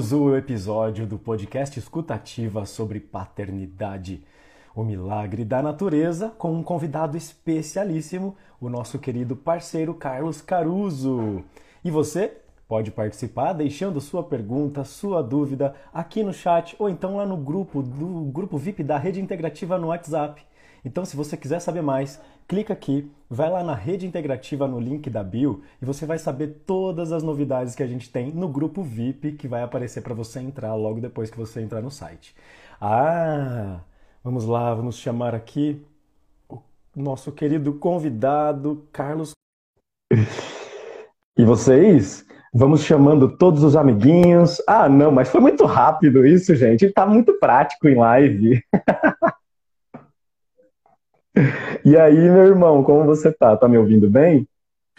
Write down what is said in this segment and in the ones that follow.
mais um episódio do podcast Escutativa sobre paternidade. O milagre da natureza, com um convidado especialíssimo, o nosso querido parceiro Carlos Caruso. E você pode participar deixando sua pergunta, sua dúvida aqui no chat ou então lá no grupo do grupo VIP da Rede Integrativa no WhatsApp. Então, se você quiser saber mais, clica aqui, vai lá na rede integrativa no link da bio e você vai saber todas as novidades que a gente tem no grupo VIP que vai aparecer para você entrar logo depois que você entrar no site. Ah, vamos lá, vamos chamar aqui o nosso querido convidado Carlos. E vocês? Vamos chamando todos os amiguinhos. Ah, não, mas foi muito rápido isso, gente. Tá muito prático em live. E aí, meu irmão, como você tá? Tá me ouvindo bem?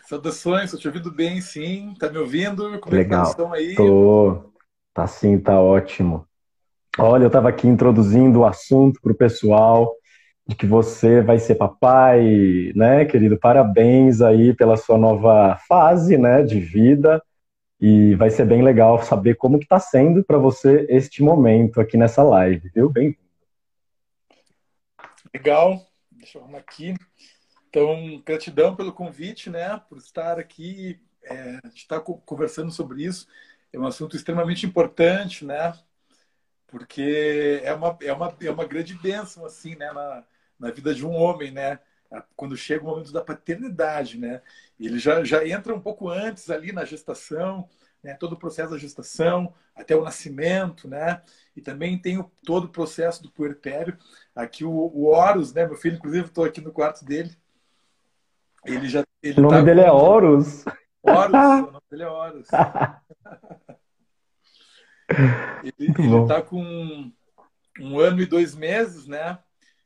Saudações, tô te ouvindo bem, sim. Tá me ouvindo? Como Legal. é que tá aí? Tô. Tá sim, tá ótimo. Olha, eu tava aqui introduzindo o assunto pro pessoal de que você vai ser papai, né, querido? Parabéns aí pela sua nova fase, né, de vida. E vai ser bem legal saber como que tá sendo para você este momento aqui nessa live, viu? Bem-vindo. Legal. Deixa eu arrumar aqui. Então, gratidão pelo convite, né? Por estar aqui, é, estar conversando sobre isso. É um assunto extremamente importante, né? Porque é uma, é uma, é uma grande bênção, assim, né? Na, na vida de um homem, né? Quando chega o momento da paternidade, né? Ele já, já entra um pouco antes ali na gestação, né? Todo o processo da gestação, até o nascimento, né? E também tem o, todo o processo do puerpério. Aqui o, o Horus, né? Meu filho, inclusive, estou aqui no quarto dele. Ele já. Ele o nome tá dele é Horus. Horus, o nome dele é Horus. ele está com um ano e dois meses, né?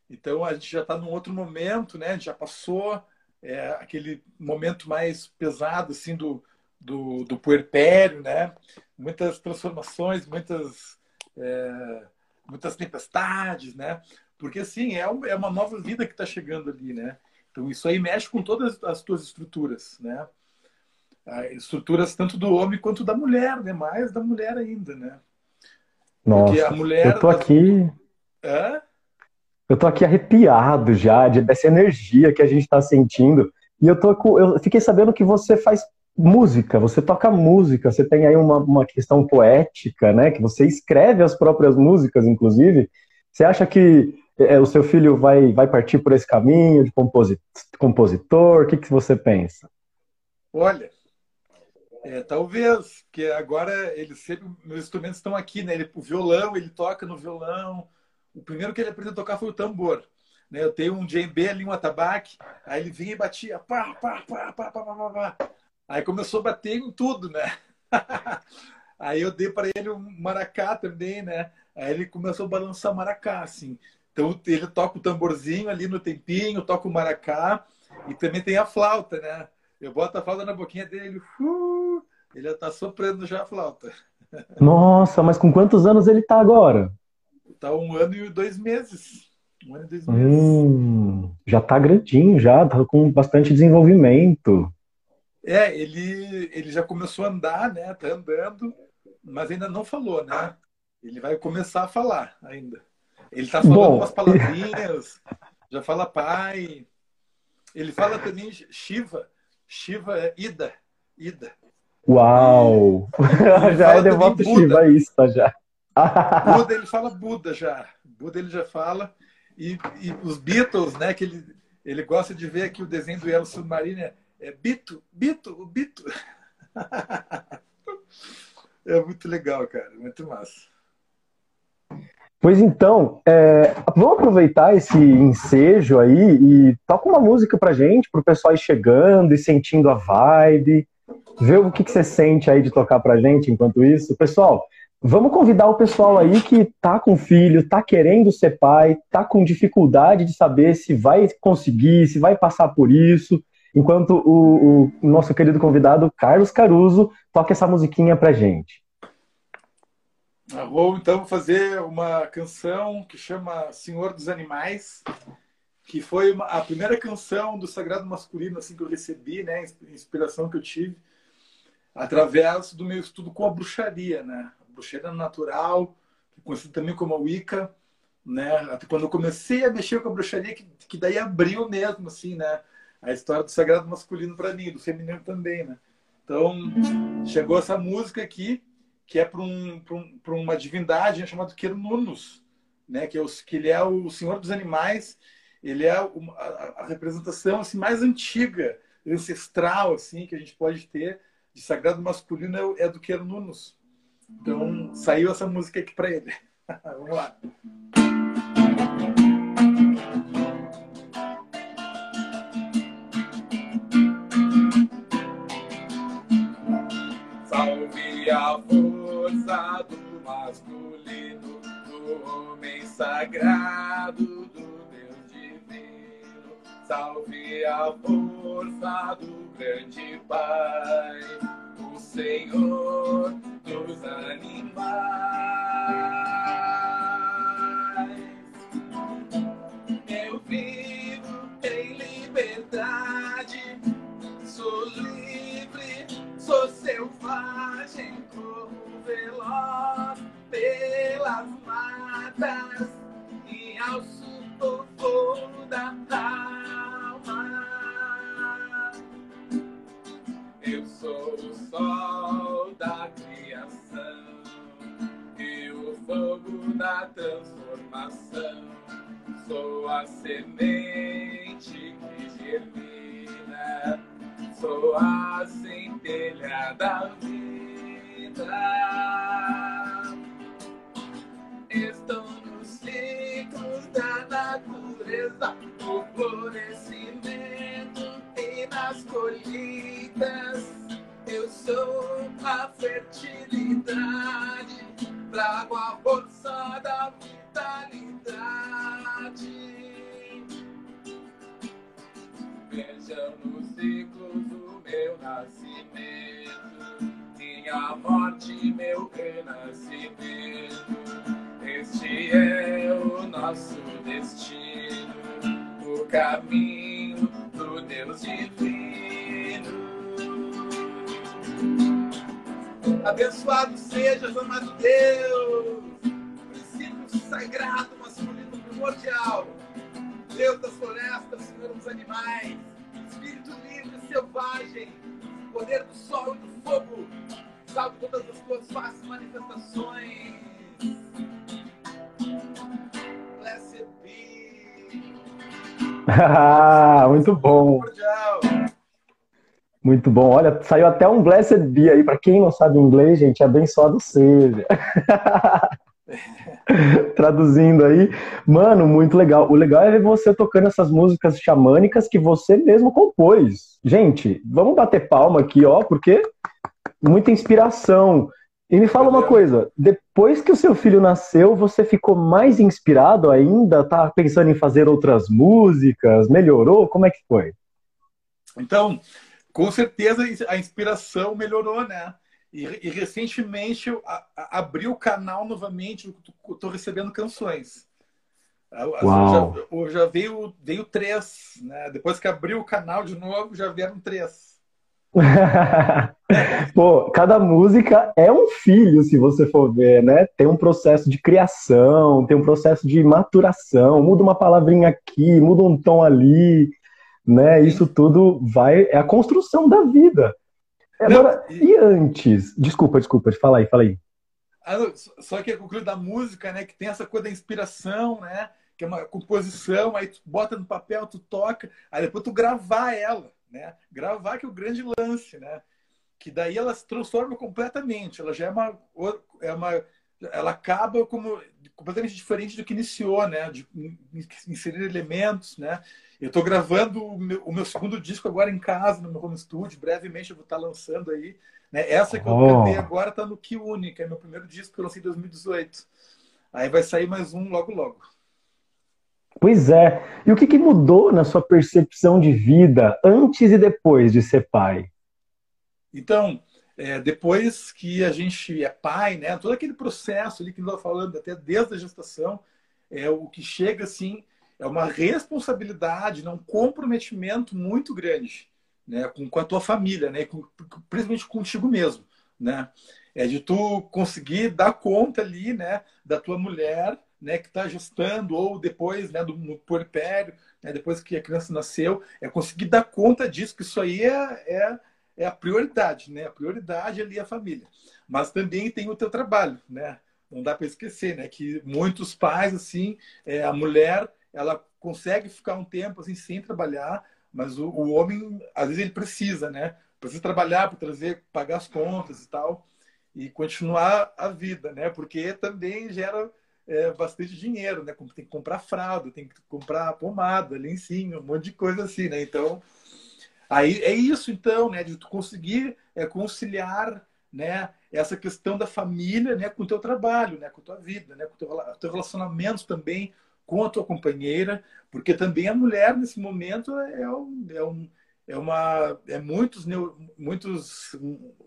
Então a gente já está num outro momento, né? Já passou é, aquele momento mais pesado assim do, do, do puerpério, né? Muitas transformações, muitas é, muitas tempestades, né? Porque, assim, é, é uma nova vida que está chegando ali, né? Então, isso aí mexe com todas as tuas estruturas, né? Estruturas tanto do homem quanto da mulher, né? Mais da mulher ainda, né? Nossa, Porque a mulher... Eu tô aqui... Hã? Eu tô aqui arrepiado já de, dessa energia que a gente está sentindo. E eu, tô, eu fiquei sabendo que você faz música, você toca música, você tem aí uma, uma questão poética, né? Que você escreve as próprias músicas, inclusive. Você acha que é, é o seu filho vai, vai partir por esse caminho de compositor? O que, que você pensa? Olha, é, talvez, porque agora ele sempre, meus instrumentos estão aqui, né? Ele, o violão, ele toca no violão. O primeiro que ele aprendeu a tocar foi o tambor. Né? Eu tenho um djembe ali, um atabaque. Aí ele vinha e batia, pá, pá, pá, pá, pá, pá, pá. pá. Aí começou a bater em tudo, né? Aí eu dei para ele um maracá também, né? Aí ele começou a balançar maracá, assim. Então ele toca o tamborzinho ali no tempinho, toca o maracá e também tem a flauta, né? Eu boto a flauta na boquinha dele, uh, ele já tá soprando já a flauta. Nossa, mas com quantos anos ele tá agora? Tá um ano e dois meses. Um ano e dois meses. Hum, já tá grandinho, já, tá com bastante desenvolvimento. É, ele, ele já começou a andar, né? Tá andando, mas ainda não falou, né? Ele vai começar a falar ainda. Ele tá falando Bom. umas palavrinhas, já fala pai. Ele fala também Shiva. Shiva é Ida. Ida. Uau! já é devoto Shiva isso, tá já. Buda, ele fala Buda já. Buda ele já fala. E, e os Beatles, né? Que ele, ele gosta de ver aqui o desenho do Yellow Submarine é Bito, Bito, o Bito. é muito legal, cara, muito massa. Pois então, é, vamos aproveitar esse ensejo aí e toca uma música pra gente, pro pessoal ir chegando e sentindo a vibe. Vê o que, que você sente aí de tocar pra gente enquanto isso. Pessoal, vamos convidar o pessoal aí que tá com filho, tá querendo ser pai, tá com dificuldade de saber se vai conseguir, se vai passar por isso enquanto o, o, nosso querido convidado Carlos Caruso toca essa musiquinha pra gente. Ah, vou então fazer uma canção que chama Senhor dos Animais, que foi uma, a primeira canção do Sagrado Masculino assim que eu recebi, né, inspiração que eu tive através do meu estudo com a bruxaria, né? bruxaria natural, conhecido também como a Wicca, né? Até quando eu comecei a mexer com a bruxaria, que, que daí abriu mesmo, assim, né? A história do sagrado masculino para mim, do feminino também, né? Então, chegou essa música aqui, que é para um, um, uma divindade né, chamada Quernunus, né? Que, é o, que ele é o senhor dos animais, ele é uma, a, a, representação assim, mais antiga, ancestral, assim, que a gente pode ter de sagrado masculino é, é do Quernunus. Então, saiu essa música aqui para ele. Vamos lá. A força do masculino, do homem sagrado, do Deus divino. Salve a força do grande Pai, o Senhor dos animais. Sou selvagem como veloz pelas matas e ao sul da alma. Eu sou o sol da criação e o fogo da transformação. Sou a semente que germina sou a centelha da vida. Estou nos ciclos da natureza, no florescimento e nas colheitas. Eu sou a fertilidade, trago a força da vitalidade. Vejam nos ciclos o meu nascimento, minha morte, meu renascimento. Este é o nosso destino, o caminho do Deus divino. Abençoado seja, amado Deus, princípio sagrado masculino primordial Deus das florestas, Senhor dos animais, Espírito livre, selvagem, poder do sol e do fogo, salve todas as tuas faces manifestações. Blessed be. muito bom. Muito bom. Olha, saiu até um Blessed Be aí. Para quem não sabe inglês, gente, abençoado seja. Traduzindo aí, mano, muito legal. O legal é ver você tocando essas músicas xamânicas que você mesmo compôs. Gente, vamos bater palma aqui, ó, porque muita inspiração. E me fala uma coisa, depois que o seu filho nasceu, você ficou mais inspirado ainda? Tá pensando em fazer outras músicas? Melhorou? Como é que foi? Então, com certeza a inspiração melhorou, né? E, e recentemente eu a, a, abri o canal novamente, estou recebendo canções. Uau. Já, já veio, veio três, né? Depois que abriu o canal de novo, já vieram três. Pô, cada música é um filho, se você for ver, né? Tem um processo de criação, tem um processo de maturação, muda uma palavrinha aqui, muda um tom ali, né? Isso tudo vai é a construção da vida. Agora, e... e antes? Desculpa, desculpa, fala aí, fala aí. Ah, só que é o da música, né? Que tem essa coisa da inspiração, né? Que é uma composição, aí tu bota no papel, tu toca, aí depois tu gravar ela, né? Gravar que é o grande lance, né? Que daí ela se transforma completamente. Ela já é uma, é uma ela acaba como completamente diferente do que iniciou, né? De inserir elementos, né? Eu estou gravando o meu, o meu, segundo disco agora em casa, no meu home studio. Brevemente eu vou estar tá lançando aí. Né? Essa que oh. eu cantei agora está no que é meu primeiro disco que eu lancei em 2018. Aí vai sair mais um logo, logo. Pois é. E o que, que mudou na sua percepção de vida antes e depois de ser pai? Então, é, depois que a gente é pai, né, todo aquele processo ali que nós falando, até desde a gestação, é o que chega assim é uma responsabilidade, né, um comprometimento muito grande né, com, com a tua família, né, com, principalmente contigo mesmo. Né? É de tu conseguir dar conta ali, né, da tua mulher, né, que está gestando ou depois, né, do puerpério, né, depois que a criança nasceu, é conseguir dar conta disso, que isso aí é, é, é a prioridade, né? A prioridade ali é a família. Mas também tem o teu trabalho, né? Não dá para esquecer, né? Que muitos pais, assim, é, a mulher, ela consegue ficar um tempo assim sem trabalhar, mas o, o homem, às vezes, ele precisa, né? Precisa trabalhar para trazer, pagar as contas e tal, e continuar a vida, né? Porque também gera é, bastante dinheiro, né? Tem que comprar fralda, tem que comprar pomada, lencinho, um monte de coisa assim, né? Então, aí é isso, então, né? De tu conseguir é, conciliar, né? Essa questão da família, né? Com o teu trabalho, né? Com a tua vida, né? Com o teu, teu relacionamento também com a tua companheira, porque também a mulher nesse momento é um, é um é uma é muitos muitos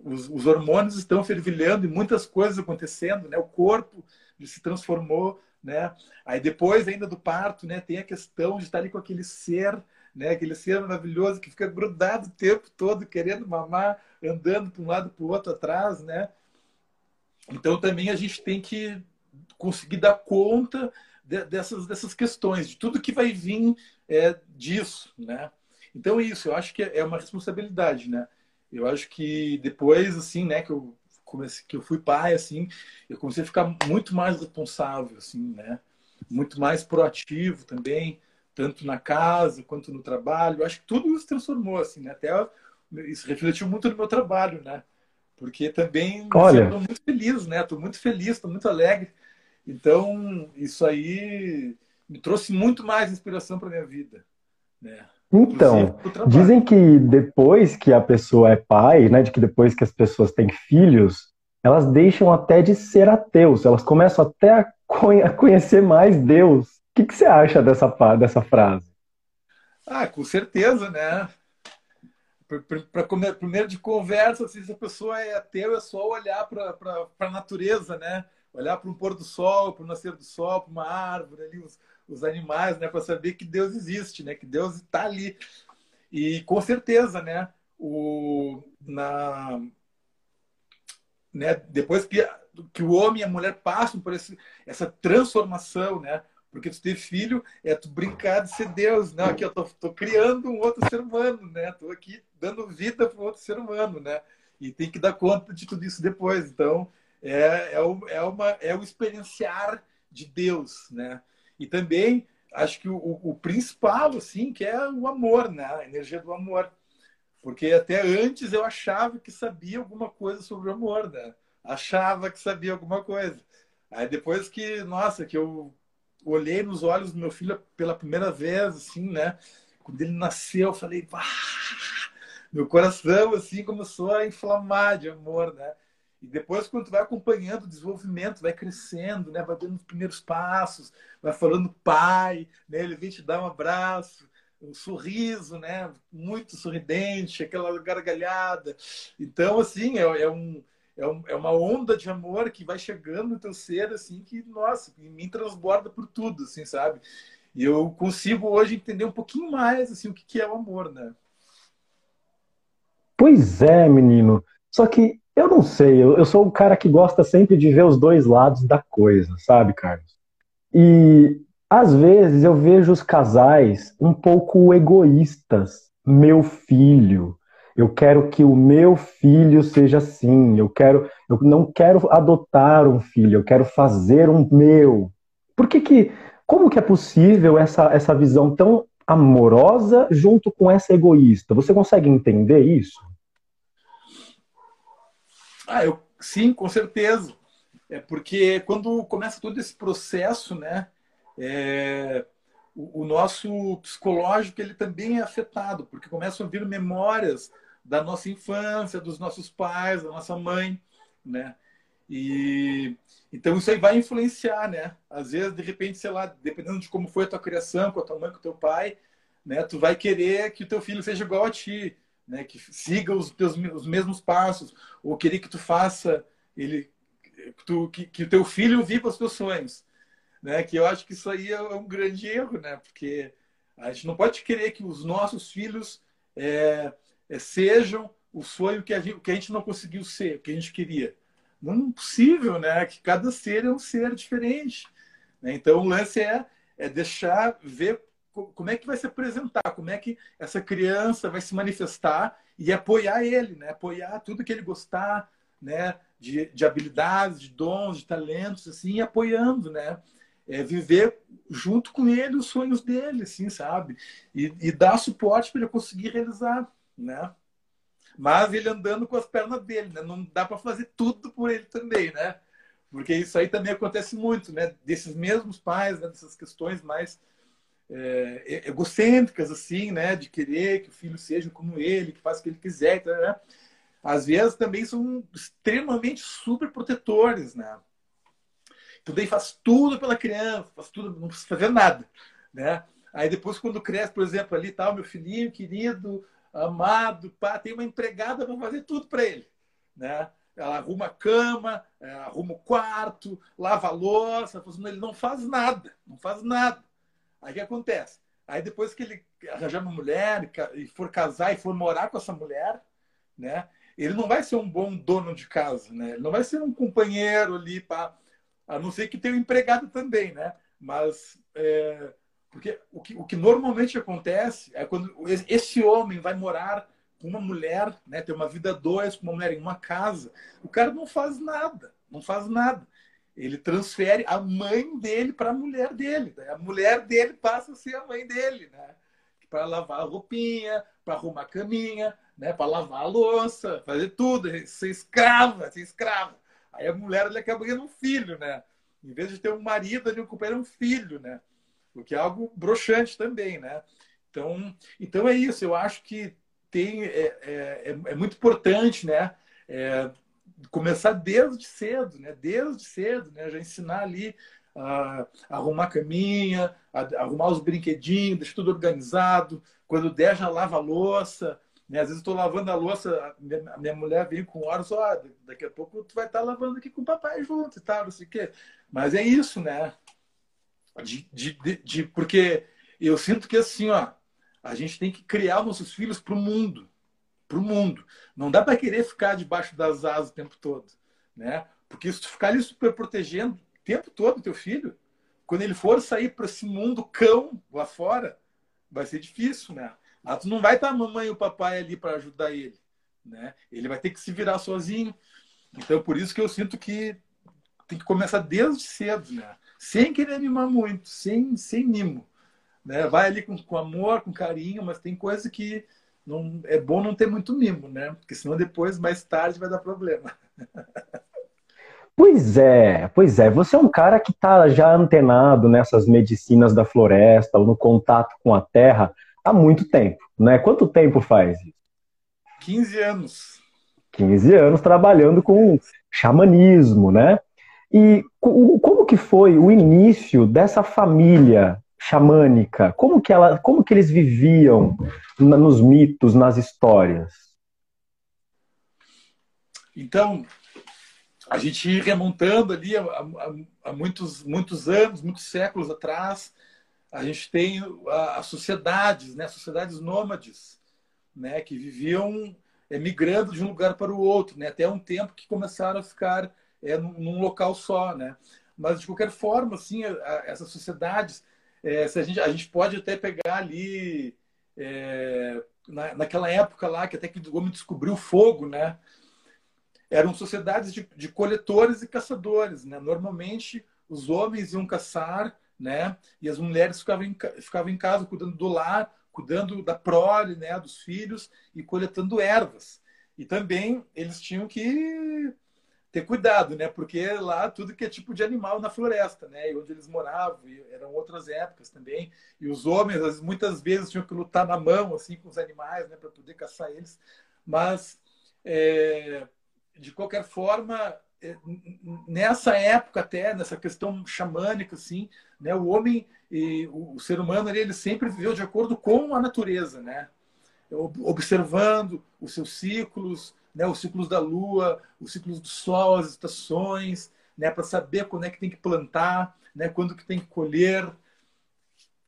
os, os, hormônios estão fervilhando e muitas coisas acontecendo né o corpo se transformou né aí depois ainda do parto né tem a questão de estar ali com aquele ser né aquele ser maravilhoso que fica grudado o tempo todo querendo mamar andando para um lado para o outro atrás né então também a gente tem que conseguir dar conta de, dessas dessas questões de tudo que vai vir é, disso né então, isso, eu acho que é uma responsabilidade, né? Eu acho que depois, assim, né, que eu comecei, que eu fui pai, assim, eu comecei a ficar muito mais responsável, assim, né? Muito mais proativo também, tanto na casa quanto no trabalho. Eu acho que tudo isso transformou, assim, né? Até isso refletiu muito no meu trabalho, né? Porque também Olha. estou muito feliz, né? Estou muito feliz, estou muito alegre. Então, isso aí me trouxe muito mais inspiração para minha vida, né? Então, dizem que depois que a pessoa é pai, né, de que depois que as pessoas têm filhos, elas deixam até de ser ateus, elas começam até a conhecer mais Deus. Que, que você acha dessa, dessa frase? Ah, com certeza, né? Para primeiro de conversa, assim, se a pessoa é ateu, é só olhar para a natureza, né? Olhar para um pôr do sol, para o nascer do sol, para uma árvore ali, os, os animais, né, para saber que Deus existe, né, que Deus está ali. E com certeza, né, o na né, depois que que o homem e a mulher passam por esse, essa transformação, né? Porque tu ter filho é tu brincar de ser Deus, né? Aqui eu tô, tô criando um outro ser humano, né? Tô aqui dando vida para um outro ser humano, né? E tem que dar conta de tudo isso depois. Então, é, é, o, é, uma, é o experienciar de Deus, né? E também acho que o, o, principal, assim, que é o amor, né? A energia do amor. Porque até antes eu achava que sabia alguma coisa sobre o amor, né? Achava que sabia alguma coisa. Aí depois que, nossa, que eu olhei nos olhos do meu filho pela primeira vez, assim, né? Quando ele nasceu, eu falei, Vá! meu coração, assim, começou a inflamar de amor, né? E depois, quando tu vai acompanhando o desenvolvimento, vai crescendo, né? vai dando os primeiros passos, vai falando pai, né? ele vem te dar um abraço, um sorriso, né? muito sorridente, aquela gargalhada. Então, assim, é, é um, é, um, é uma onda de amor que vai chegando no teu ser, assim, que, nossa, me transborda por tudo, assim, sabe? E eu consigo hoje entender um pouquinho mais, assim, o que, é o amor, né? Pois é, menino. Só que eu não sei, eu, eu sou o cara que gosta sempre de ver os dois lados da coisa, sabe, Carlos? E às vezes eu vejo os casais um pouco egoístas. Meu filho, eu quero que o meu filho seja assim. Eu quero, eu não quero adotar um filho, eu quero fazer um meu. Por que que, como que é possível essa, essa visão tão amorosa junto com essa egoísta? Você consegue entender isso? Ah, eu sim, com certeza. É porque quando começa todo esse processo, né, é, o, o, nosso psicológico ele também é afetado, porque começam a vir memórias da nossa infância, dos nossos pais, da nossa mãe, né? E então isso aí vai influenciar, né? Às vezes, de repente, sei lá, dependendo de como foi a tua criação, com a tua mãe, com o teu pai, né? Tu vai querer que o teu filho seja igual a ti né, que siga os teus os mesmos passos, ou querer que tu faça ele que, tu, que, que o teu filho viva os teus sonhos, né? Que eu acho que isso aí é um grande erro, né? Porque a gente não pode querer que os nossos filhos é, sejam o sonho que a, gente, que a gente não conseguiu ser, que a gente queria. Não é possível, né? Que cada ser é um ser diferente. Né? Então, o lance é, é deixar ver como é que vai se apresentar, como é que essa criança vai se manifestar e apoiar ele, né? Apoiar tudo que ele gostar, né? De, de habilidades, de dons, de talentos, assim, apoiando, né? É viver junto com ele os sonhos dele, assim, sabe? E, e dar suporte para ele conseguir realizar, né? Mas ele andando com as pernas dele, né? Não dá para fazer tudo por ele também, né? Porque isso aí também acontece muito, né? Desses mesmos pais, né? dessas questões mais é, egocêntricas, assim, né? De querer que o filho seja como ele, que faça o que ele quiser, né? Às vezes também são extremamente super protetores, né? Então daí faz tudo pela criança, faz tudo, não precisa fazer nada, né? Aí depois quando cresce, por exemplo, ali tá, meu filhinho querido, amado, pá, tem uma empregada para fazer tudo para ele, né? Ela arruma a cama, é, arruma o quarto, lava a louça, ele não faz nada, não faz nada. Aí o que acontece? Aí depois que ele arranjar uma mulher e for casar e for morar com essa mulher, né? Ele não vai ser um bom dono de casa, né? Ele não vai ser um companheiro ali para a não ser que tenha um empregado também, né? Mas é, porque o que, o que normalmente acontece é quando esse homem vai morar com uma mulher, né, ter uma vida dois com uma mulher em uma casa, o cara não faz nada, não faz nada. Ele transfere a mãe dele para a mulher dele. Né? A mulher dele passa a ser a mãe dele, né? Para lavar a roupinha, para arrumar a caminha, né? Para lavar a louça, fazer tudo, ser escrava, ser escrava. Aí a mulher ele acaba ganhando um filho, né? Em vez de ter um marido, ele recupera um filho, né? O que é algo broxante também, né? Então, então é isso. Eu acho que tem é, é, é, é muito importante, né? É, começar desde cedo, né? Desde cedo, né? Já ensinar ali a, arrumar a caminha, a, a arrumar os brinquedinhos, deixar tudo organizado. Quando der, já lava a louça. Né? Às vezes estou lavando a louça, a minha, a minha, mulher vem com horas, ó, daqui a pouco tu vai estar tá lavando aqui com o papai junto e tal, não sei o quê. Mas é isso, né? De, de, de, porque eu sinto que assim, ó, a gente tem que criar nossos filhos para o mundo. Para o mundo. Não dá para querer ficar debaixo das asas o tempo todo. Né? Porque se tu ficar ali super protegendo o tempo todo teu filho, quando ele for sair para esse mundo cão lá fora, vai ser difícil, né? Ah, tu não vai estar a mamãe e o papai ali para ajudar ele, né? Ele vai ter que se virar sozinho. Então, por isso que eu sinto que tem que começar desde cedo, né? Sem querer mimar muito, sem, sem mimo. Né? Vai ali com, com amor, com carinho, mas tem coisa que não é bom não ter muito mimo, né? Porque senão depois, mais tarde, vai dar problema. Pois é, pois é. Você é um cara que está já antenado nessas medicinas da floresta, no contato com a terra, há muito tempo, né? Quanto tempo faz isso? 15 anos. 15 anos trabalhando com xamanismo, né? E como que foi o início dessa família xamânica? Como que, ela, como que eles viviam nos mitos, nas histórias? Então, a gente ir remontando ali há, muitos, muitos anos, muitos séculos atrás, a gente tem as sociedades, né, sociedades nômades, né, que viviam migrando de um lugar para o outro, né, até um tempo que começaram a ficar é, num, num local só, né? Mas, de qualquer forma, assim, a, a, essas sociedades, é, se a, gente, a gente pode até pegar ali, é, na, naquela época lá, que até que o homem descobriu o fogo, né? Eram sociedades de, de coletores e caçadores, né? Normalmente, os homens iam caçar, né? E as mulheres ficavam em, ficavam em casa cuidando do lar, cuidando da prole, né? Dos filhos e coletando ervas. E também eles tinham que ter cuidado, né? Porque lá tudo que é tipo de animal na floresta, né? E onde eles moravam, eram outras épocas também. E os homens, muitas vezes, tinham que lutar na mão, assim, com os animais, né? Para poder caçar eles. Mas, é, de qualquer forma, é, nessa época até, nessa questão xamânica, assim, né? O homem e o ser humano, ele sempre viveu de acordo com a natureza, né? Observando os seus ciclos, né, os ciclos da lua, os ciclos do sol, as estações, né, para saber quando é que tem que plantar, né, quando que tem que colher,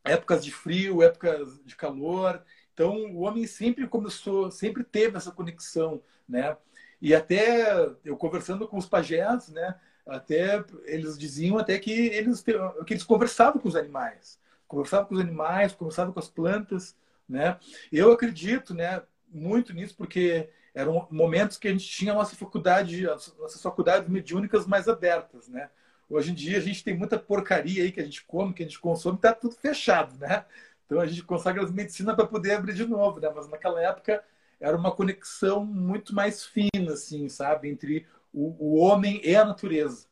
épocas de frio, épocas de calor. Então, o homem sempre começou, sempre teve essa conexão, né? E até eu conversando com os pajés, né? Até eles diziam até que eles, que eles conversavam com os animais. Conversavam com os animais, conversavam com as plantas, né? Eu acredito, né, muito nisso porque eram momentos que a gente tinha a nossa faculdade, as nossas faculdades mediúnicas mais abertas, né? Hoje em dia a gente tem muita porcaria aí que a gente come, que a gente consome, está tudo fechado, né? Então a gente consagra as medicinas para poder abrir de novo, né? Mas naquela época era uma conexão muito mais fina, assim, sabe, entre o, o homem e a natureza,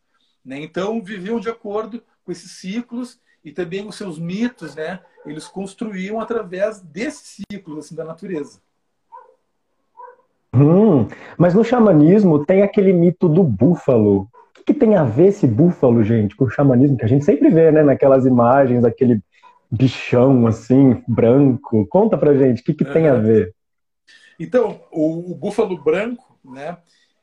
né? Então viviam de acordo com esses ciclos e também os seus mitos, né? Eles construíam através desses ciclos assim da natureza. Hum, mas no xamanismo tem aquele mito do búfalo que tem a ver esse búfalo, gente, com o xamanismo que a gente sempre vê, né, naquelas imagens, daquele bichão assim, branco? Conta pra gente, o que, que é. tem a ver? Então, o, o, búfalo branco, né,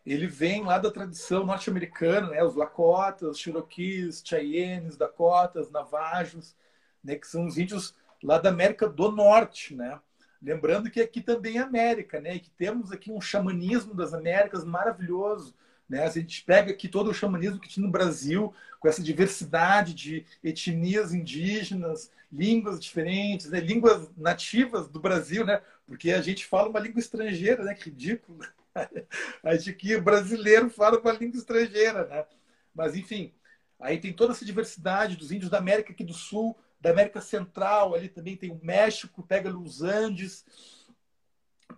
ele vem lá da tradição norte-americana, né, os Lakotas, Cherokees, Cheyennes, Dakotas, Navajos, né, que são os índios lá da América do Norte, né? Lembrando que aqui também é América, né? E que temos aqui um xamanismo das Américas maravilhoso, né? A gente pega aqui todo o xamanismo que tinha no Brasil, com essa diversidade de etnias indígenas, línguas diferentes, né? línguas nativas do Brasil, né? porque a gente fala uma língua estrangeira, né? que ridículo. A gente aqui, brasileiro, fala uma língua estrangeira. Né? Mas, enfim, aí tem toda essa diversidade dos índios da América aqui do Sul, da América Central, ali também tem o México, pega os Andes,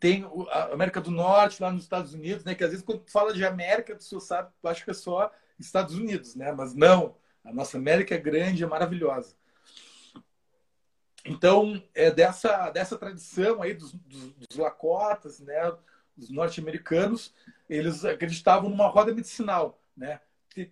tem a América do Norte lá nos Estados Unidos, né? Que às vezes quando fala de América, tu só sabe, acha que é só Estados Unidos, né? Mas não, a nossa América é grande, é maravilhosa. Então, é dessa, dessa tradição aí dos, dos, dos Lakotas, né? Os norte-americanos, eles acreditavam numa roda medicinal, né?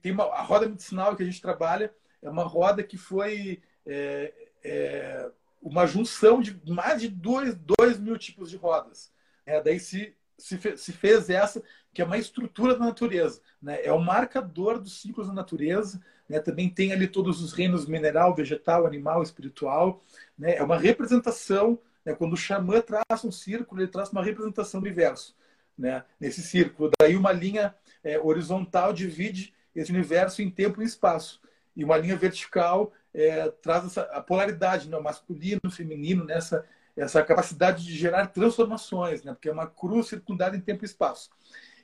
Tem uma, a roda medicinal que a gente trabalha é uma roda que foi é, é, uma junção de mais de 2 mil tipos de rodas. É, daí se, se, se, fez essa, que é uma estrutura da natureza. Né? É o marcador dos ciclos da natureza. Né? Também tem ali todos os reinos mineral, vegetal, animal, espiritual. Né? É uma representação. Né? Quando o xamã traça um círculo, ele traz uma representação do universo. Né? Nesse círculo. Daí uma linha é, horizontal divide esse universo em tempo e espaço. E uma linha vertical é, traz essa, a polaridade, né? masculino, feminino, nessa essa capacidade de gerar transformações, né? porque é uma cruz circundada em tempo e espaço.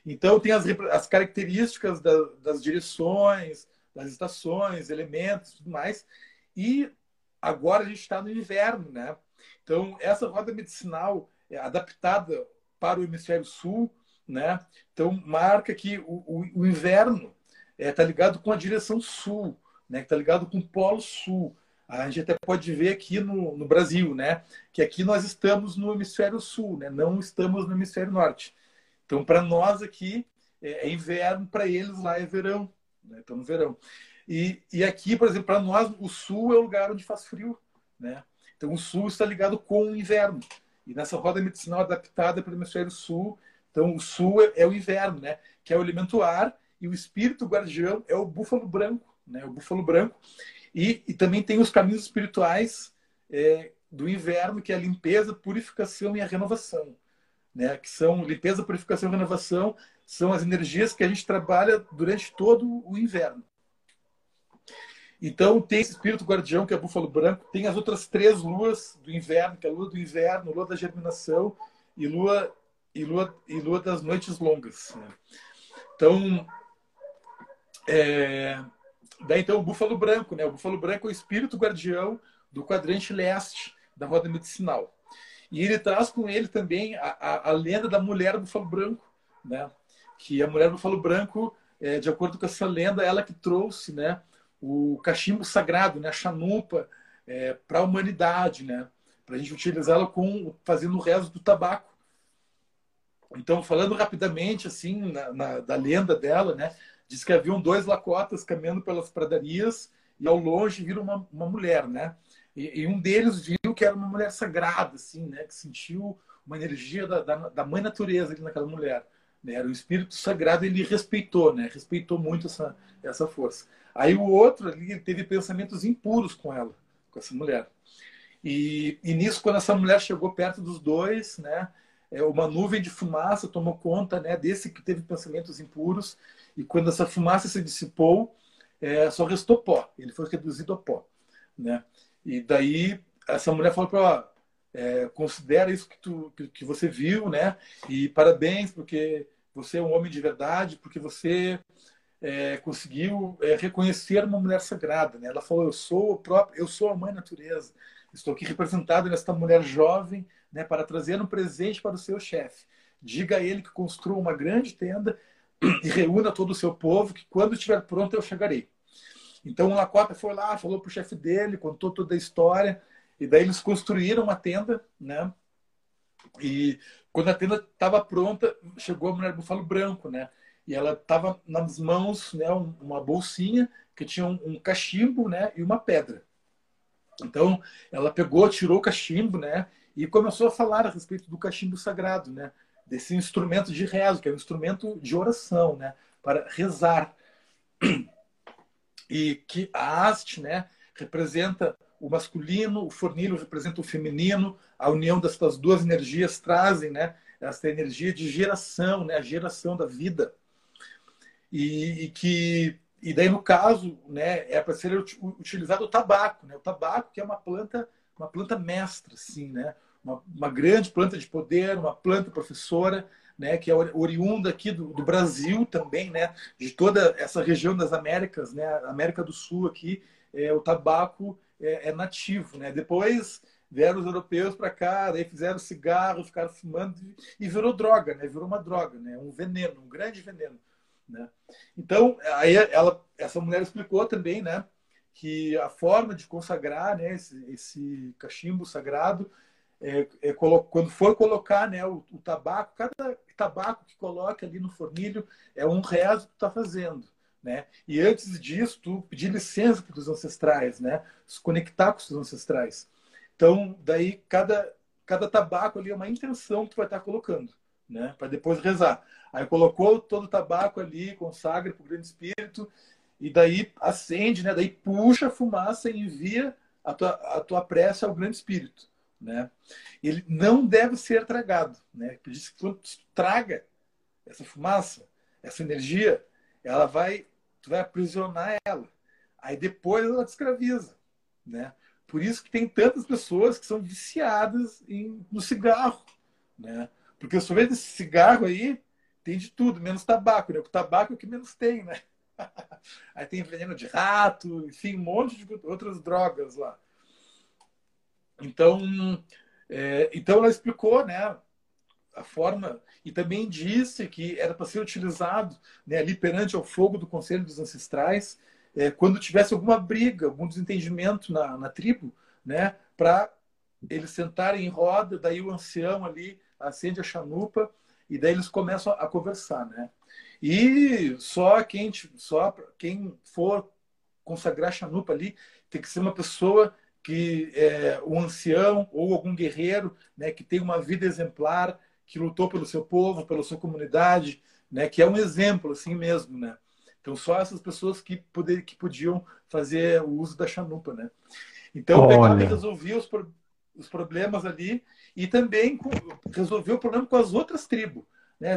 Então, tem as, as características da, das direções, das estações, elementos tudo mais. E agora a gente está no inverno, né? Então, essa roda medicinal é adaptada para o hemisfério sul, né? Então, marca que o, o, o inverno está é, tá ligado com a direção sul né, que está ligado com o Polo Sul. A gente até pode ver aqui no, no Brasil, né, que aqui nós estamos no hemisfério sul, né, não estamos no hemisfério norte. Então, para nós aqui é, é inverno, para eles lá é verão, né, estão no verão. E, e aqui, por exemplo, para nós, o sul é o lugar onde faz frio, né? Então, o sul está ligado com o inverno. E nessa roda medicinal adaptada para o hemisfério sul, então o sul é, é o inverno, né? Que é o elemento ar, e o espírito guardião é o búfalo branco né? o búfalo branco. E, e também tem os caminhos espirituais é, do inverno, que é a limpeza, purificação e a renovação. Né? Que são limpeza, purificação e renovação, são as energias que a gente trabalha durante todo o inverno. Então, tem esse espírito guardião, que é o búfalo branco, tem as outras três luas do inverno, que é a lua do inverno, lua da germinação e lua, e lua, e lua das noites longas. Né? Então, é, Daí então o búfalo branco, né? O búfalo branco é o espírito guardião do quadrante leste da roda medicinal. E ele traz com ele também a, a, a lenda da mulher búfalo branco, né? Que a mulher búfalo branco, é, de acordo com essa lenda, ela que trouxe, né? O cachimbo sagrado, né? A chanupa é, para a humanidade, né? Para a gente utilizá-la com fazendo o resto do tabaco. Então, falando rapidamente assim na, na, da lenda dela, né? Diz que haviam dois lacotas caminhando pelas pradarias e ao longe viram uma, uma mulher, né? E, e, um deles viu que era uma mulher sagrada, assim, né? Que sentiu uma energia da, da, da mãe natureza ali naquela mulher. Né? Era o espírito sagrado, ele respeitou, né? Respeitou muito essa, essa força. Aí o outro ali teve pensamentos impuros com ela, com essa mulher. E, e nisso, quando essa mulher chegou perto dos dois, né? é, uma nuvem de fumaça tomou conta né, desse que teve pensamentos impuros, e quando essa fumaça se dissipou, é, só restou pó, ele foi reduzido a pó. Né? E daí essa mulher falou para é, considera isso que, tu, que, que, você viu, né? E parabéns, porque você é um homem de verdade, porque você é, conseguiu é, reconhecer uma mulher sagrada, né? Ela falou: eu sou o próprio, eu sou a mãe natureza. Estou aqui representado nesta mulher jovem, né, para trazer um presente para o seu chefe. Diga a ele que construa uma grande tenda e reúna todo o seu povo, que quando estiver pronto eu chegarei. Então o Lakota foi lá, falou para o chefe dele, contou toda a história, e daí eles construíram uma tenda, né? E quando a tenda estava pronta, chegou a mulher búfalo branco, né? E ela estava nas mãos, né, uma bolsinha que tinha um, um cachimbo, né, e uma pedra. Então, ela pegou, tirou o cachimbo, né, e começou a falar a respeito do cachimbo sagrado, né, desse instrumento de rezo, que é um instrumento de oração, né, para rezar. E que a haste, né, representa o masculino, o fornilho representa o feminino, a união dessas duas energias trazem, né, essa energia de geração, né, a geração da vida. E, e que e daí no caso, né, é para ser utilizado o tabaco, né? O tabaco que é uma planta, uma planta mestra, assim, né? Uma, uma grande planta de poder, uma planta professora, né, que é oriunda aqui do, do, Brasil também, né, de toda essa região das Américas, né, América do Sul aqui, é, o tabaco é, é nativo, né. Depois vieram os europeus para cá, daí fizeram cigarro, ficaram fumando e virou droga, né, virou uma droga, né, um veneno, um grande veneno, né. Então aí ela, essa mulher explicou também, né, que a forma de consagrar, né, esse, esse cachimbo sagrado é, é, quando for colocar né, o, o, tabaco, cada tabaco que coloca ali no fornilho é um rezo que tu está fazendo. Né? E antes disso, tu pedir licença para os ancestrais, né? se conectar com os ancestrais. Então, daí, cada, cada tabaco ali é uma intenção que tu vai estar tá colocando, né? para depois rezar. Aí colocou todo o tabaco ali, consagra para o grande espírito, e daí acende, né? daí puxa a fumaça e envia a tua, a tua prece ao grande espírito né? Ele não deve ser tragado, né? Por isso que quando traga essa fumaça, essa energia, ela vai, tu vai aprisionar ela. Aí depois ela te escraviza, né? Por isso que tem tantas pessoas que são viciadas em, no cigarro, né? Porque o sorvete desse cigarro aí tem de tudo, menos tabaco, né? O tabaco é o que menos tem, né? Aí tem veneno de rato, enfim, um monte de outras drogas lá. Então, é, então ela explicou, né, a forma e também disse que era para ser utilizado né, ali perante ao fogo do Conselho dos Ancestrais é, quando tivesse alguma briga, algum desentendimento na, na tribo, né, para eles sentarem em roda, daí o ancião ali acende a chanupa e daí eles começam a conversar, né? E só quem só quem for consagrar chanupa ali tem que ser uma pessoa que é, um ancião ou algum guerreiro né, que tem uma vida exemplar, que lutou pelo seu povo, pela sua comunidade, né, que é um exemplo assim mesmo, né? Então só essas pessoas que, poder, que podiam fazer o uso da chanupa, né? Então Olha. pegava e resolvia os, os problemas ali e também com, resolveu o problema com as outras tribos. Né?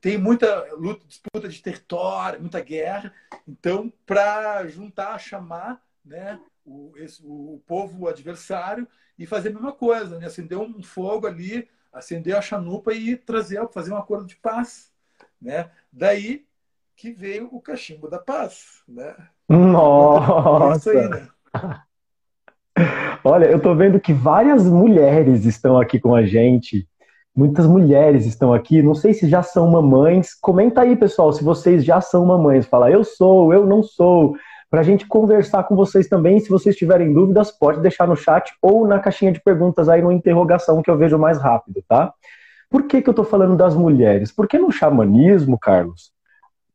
Tem muita luta, disputa de território, muita guerra. Então, para juntar, chamar né, o, esse, o povo adversário e fazer a mesma coisa, né? acender um fogo ali, acender a chanupa e trazer, fazer um acordo de paz. Né? Daí que veio o cachimbo da paz. Né? Nossa! Aí, né? Olha, eu estou vendo que várias mulheres estão aqui com a gente. Muitas mulheres estão aqui. Não sei se já são mamães. Comenta aí, pessoal, se vocês já são mamães. Fala, eu sou, eu não sou para a gente conversar com vocês também. Se vocês tiverem dúvidas, pode deixar no chat ou na caixinha de perguntas aí no interrogação que eu vejo mais rápido, tá? Por que, que eu estou falando das mulheres? Porque no xamanismo, Carlos,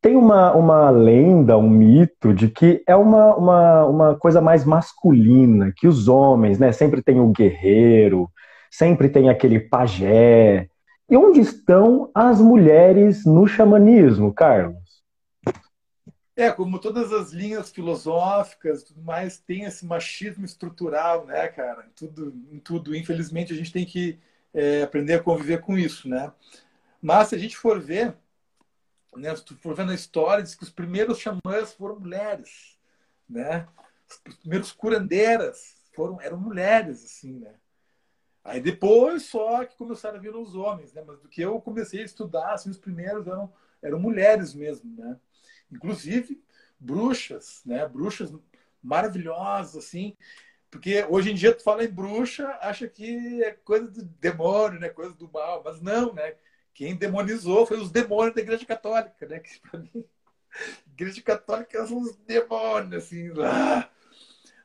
tem uma, uma lenda, um mito de que é uma, uma, uma coisa mais masculina, que os homens, né, sempre tem o guerreiro, sempre tem aquele pajé. E onde estão as mulheres no xamanismo, Carlos? É, como todas as linhas filosóficas tudo mais, tem esse machismo estrutural, né, cara? Em tudo, em tudo. Infelizmente, a gente tem que é, aprender a conviver com isso, né? Mas se a gente for ver, né, se tu for ver na história, diz que os primeiros xamãs foram mulheres, né? Os primeiros curandeiras foram eram mulheres, assim, né? Aí depois só que começaram a vir os homens, né? Mas do que eu comecei a estudar, assim, os primeiros eram, eram mulheres mesmo, né? Inclusive bruxas, né? Bruxas maravilhosas, assim. Porque hoje em dia tu fala em bruxa, acha que é coisa do demônio, né? Coisa do mal. Mas não, né? Quem demonizou foi os demônios da Igreja Católica, né? Que para mim, Igreja Católica são os demônios, assim. Lá.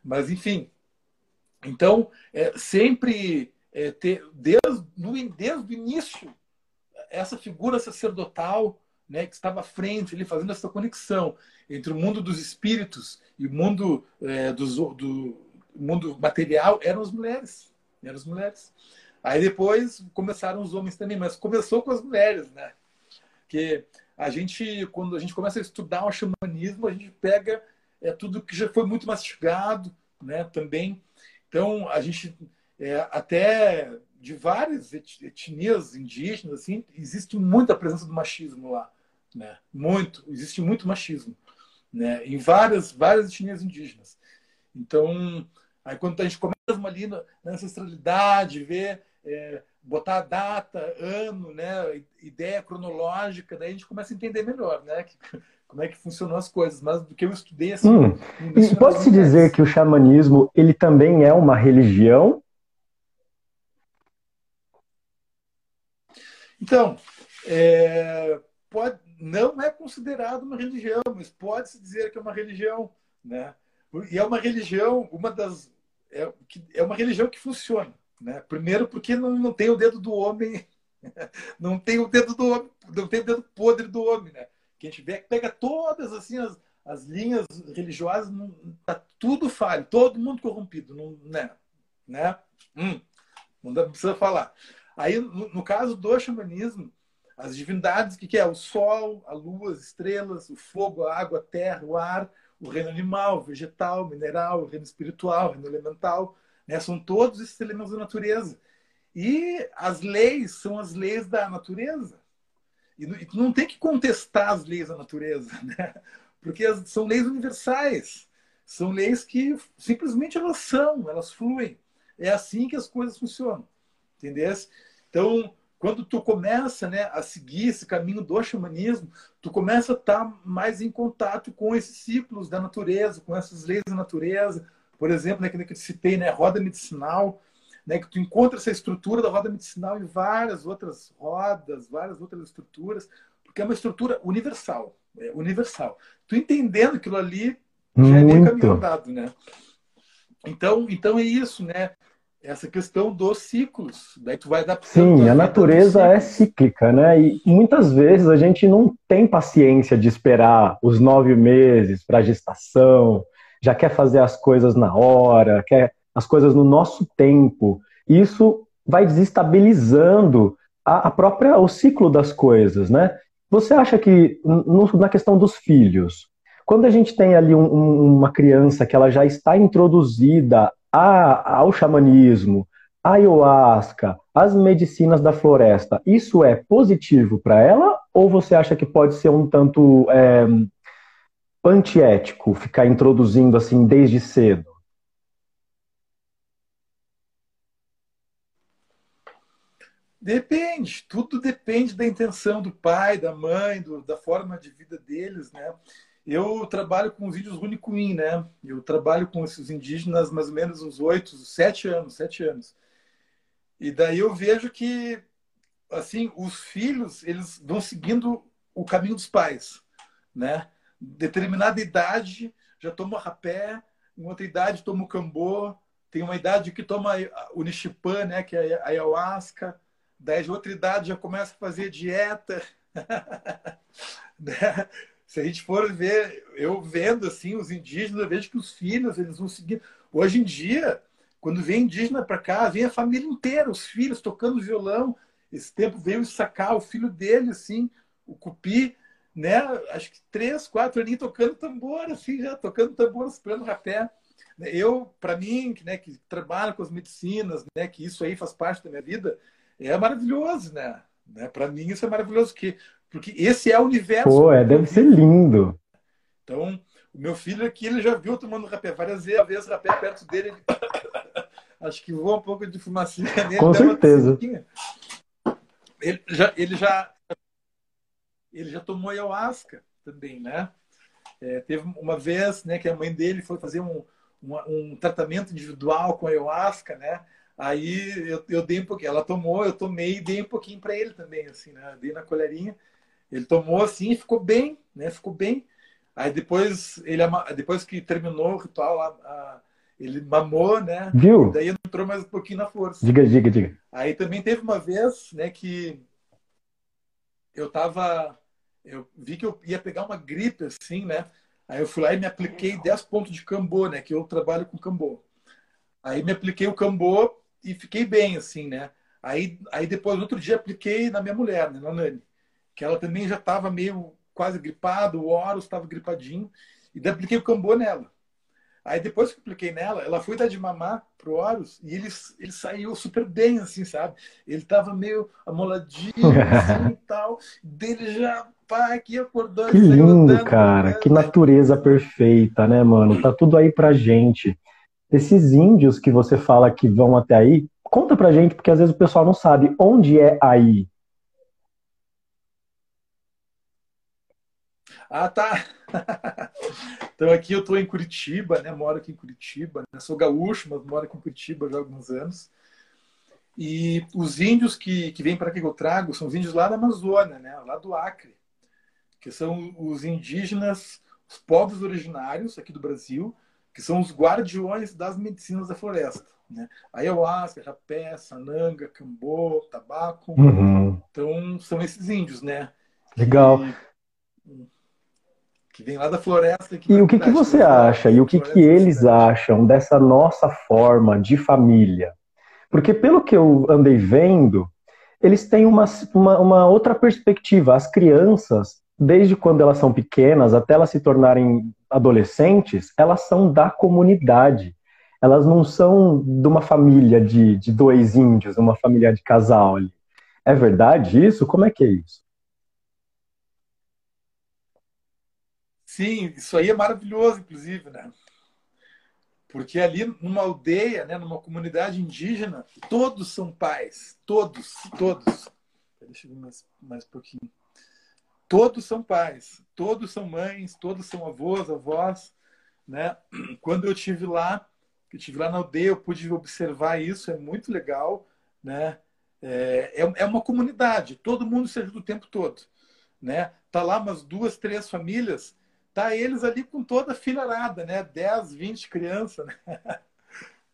Mas enfim. Então, é, sempre é, ter, desde, no, desde o início, essa figura sacerdotal né, que estava à frente, ele fazendo essa conexão entre o mundo dos espíritos e o mundo é, dos, do mundo material, eram as mulheres. Eram as mulheres. Aí depois começaram os homens também, mas começou com as mulheres, né? Que a gente, quando a gente começa a estudar o xamanismo, a gente pega é, tudo que já foi muito mastigado, né? Também. Então, a gente é, até de várias etnias indígenas, assim, existe muita presença do machismo lá, né? Muito, existe muito machismo, né? Em várias, várias etnias indígenas. Então, aí quando a gente começa ali na, ancestralidade, ver, é, botar a data, ano, né? Ideia cronológica, daí a gente começa a entender melhor, né? Que, como é que funcionam as coisas, mas do que eu estudei assim. Hum. E pode se dizer que o xamanismo ele também é uma religião Então, é, pode, não é considerado uma religião, mas pode-se dizer que é uma religião. Né? E é uma religião, uma das. É, é uma religião que funciona. Né? Primeiro, porque não, não tem o dedo do homem, não tem o dedo do homem, não tem o dedo podre do homem. Né? Que a gente pega todas assim, as, as linhas religiosas, não, tá tudo falho, todo mundo corrompido. Não, né? Né? Hum, não precisa falar. Aí, no, no caso do xamanismo, as divindades, o que, que é? O sol, a lua, as estrelas, o fogo, a água, a terra, o ar, o reino animal, vegetal, mineral, o reino espiritual, o reino elemental. Né? São todos esses elementos da natureza. E as leis são as leis da natureza. E não tem que contestar as leis da natureza, né? porque são leis universais. São leis que simplesmente elas são, elas fluem. É assim que as coisas funcionam. Entendeu? Então, quando tu começa né, a seguir esse caminho do xamanismo, tu começa a estar mais em contato com esses ciclos da natureza, com essas leis da natureza. Por exemplo, né, que eu citei, né, roda medicinal, né, que tu encontra essa estrutura da roda medicinal em várias outras rodas, várias outras estruturas, porque é uma estrutura universal. É universal. Tu entendendo aquilo ali, já é meio caminho andado, né? Então, então é isso, né? Essa questão dos ciclos. Daí tu vai adaptando. Sim, a natureza é cíclica, né? E muitas vezes a gente não tem paciência de esperar os nove meses para a gestação, já quer fazer as coisas na hora, quer as coisas no nosso tempo. Isso vai desestabilizando a, a própria o ciclo das coisas, né? Você acha que no, na questão dos filhos, quando a gente tem ali um, um, uma criança que ela já está introduzida a, ao xamanismo, a ayahuasca, as medicinas da floresta, isso é positivo para ela? Ou você acha que pode ser um tanto é, antiético ficar introduzindo assim desde cedo? Depende, tudo depende da intenção do pai, da mãe, do, da forma de vida deles, né? Eu trabalho com os índios Runicuim, né? Eu trabalho com esses indígenas mais ou menos uns oito, sete anos, sete anos. E daí eu vejo que, assim, os filhos, eles vão seguindo o caminho dos pais, né? Determinada idade já toma rapé, em outra idade toma o cambô, tem uma idade que toma o nishipã, né? Que é a ayahuasca. Daí de outra idade já começa a fazer dieta. né? Se a gente for ver, eu vendo assim os indígenas, eu vejo que os filhos eles vão seguir. Hoje em dia, quando vem indígena para cá, vem a família inteira, os filhos tocando violão. Esse tempo veio sacar o filho dele, assim, o cupi, né? Acho que três, quatro ali tocando tambor, assim, já tocando tambor, esperando rapé. Eu, para mim, né, que trabalho com as medicinas, né, que isso aí faz parte da minha vida, é maravilhoso, né? né? Para mim isso é maravilhoso que porque esse é o universo. Pô, é, deve ser lindo. Então, o meu filho aqui, ele já viu tomando rapé várias vezes, rapé perto dele, ele... acho que voa um pouco de fumacinha nele. Com certeza. Ele já, ele já ele já tomou ayahuasca também, né? É, teve uma vez, né, que a mãe dele foi fazer um, um, um tratamento individual com ayahuasca, né? Aí eu, eu dei um pouquinho, ela tomou, eu tomei e dei um pouquinho para ele também, assim, né? Dei na colherinha. Ele tomou assim, ficou bem, né? Ficou bem. Aí depois ele depois que terminou o ritual lá, a, ele mamou, né? Viu? Daí entrou mais um pouquinho na força. Diga, diga, diga. Aí também teve uma vez, né, que eu tava eu vi que eu ia pegar uma gripe assim, né? Aí eu fui lá e me apliquei 10 pontos de cambô, né, que eu trabalho com cambô. Aí me apliquei o cambô e fiquei bem assim, né? Aí aí depois outro dia apliquei na minha mulher, né, na Nani, que ela também já estava meio quase gripado, o Horus estava gripadinho, e daí apliquei o cambô nela. Aí depois que apliquei nela, ela foi dar de mamar pro Horus e ele, ele saiu super bem, assim, sabe? Ele tava meio amoladinho, assim, e tal. Dele já, pá, aqui acordou. Que lindo, cara. Que natureza perfeita, né, mano? Tá tudo aí pra gente. Esses índios que você fala que vão até aí, conta pra gente, porque às vezes o pessoal não sabe onde é aí. Ah, tá. então aqui eu estou em Curitiba, né? Moro aqui em Curitiba. Né? Sou gaúcho, mas moro aqui em Curitiba já há alguns anos. E os índios que, que vêm para aqui que eu trago são os índios lá da Amazônia, né? Lá do Acre, que são os indígenas, os povos originários aqui do Brasil, que são os guardiões das medicinas da floresta. Né? Ayahuasca, rapé, sananga, cambô, tabaco. Uhum. Então, são esses índios, né? Legal. E que vem lá da floresta. e o que, que você acha e o que, que eles acham dessa nossa forma de família? Porque pelo que eu andei vendo, eles têm uma, uma, uma outra perspectiva. As crianças, desde quando elas são pequenas até elas se tornarem adolescentes, elas são da comunidade. Elas não são de uma família de, de dois índios, uma família de casal. É verdade isso? Como é que é isso? Sim, isso aí é maravilhoso, inclusive, né? Porque ali numa aldeia, né, numa comunidade indígena, todos são pais, todos, todos. Deixa eu ver mais, mais um pouquinho. Todos são pais, todos são mães, todos são avós, avós, né? Quando eu tive lá, eu tive lá na aldeia, eu pude observar isso, é muito legal, né? É, é, é uma comunidade, todo mundo se ajuda o tempo todo, né? Tá lá umas duas, três famílias tá eles ali com toda a filharada, né? 10, 20 crianças, né?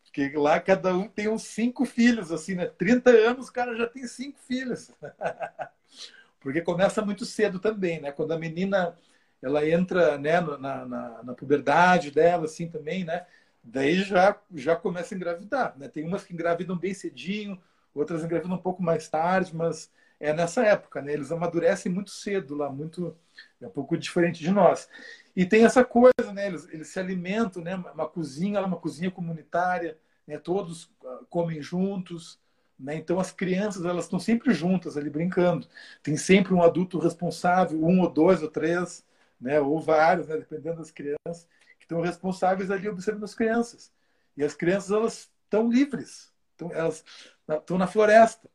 Porque lá cada um tem uns cinco filhos, assim, né? 30 anos o cara já tem cinco filhos. Porque começa muito cedo também, né? Quando a menina ela entra né, na, na, na puberdade dela, assim também, né? Daí já, já começa a engravidar, né? Tem umas que engravidam bem cedinho, outras engravidam um pouco mais tarde, mas é nessa época, né? Eles amadurecem muito cedo lá, muito é um pouco diferente de nós. E tem essa coisa, né? Eles, eles se alimentam, né? Uma cozinha, uma cozinha comunitária, né? Todos ah, comem juntos, né? Então as crianças elas estão sempre juntas ali brincando. Tem sempre um adulto responsável, um ou dois ou três, né? Ou vários, né? Dependendo das crianças que estão responsáveis ali observando as crianças. E as crianças elas estão livres, então elas estão na floresta,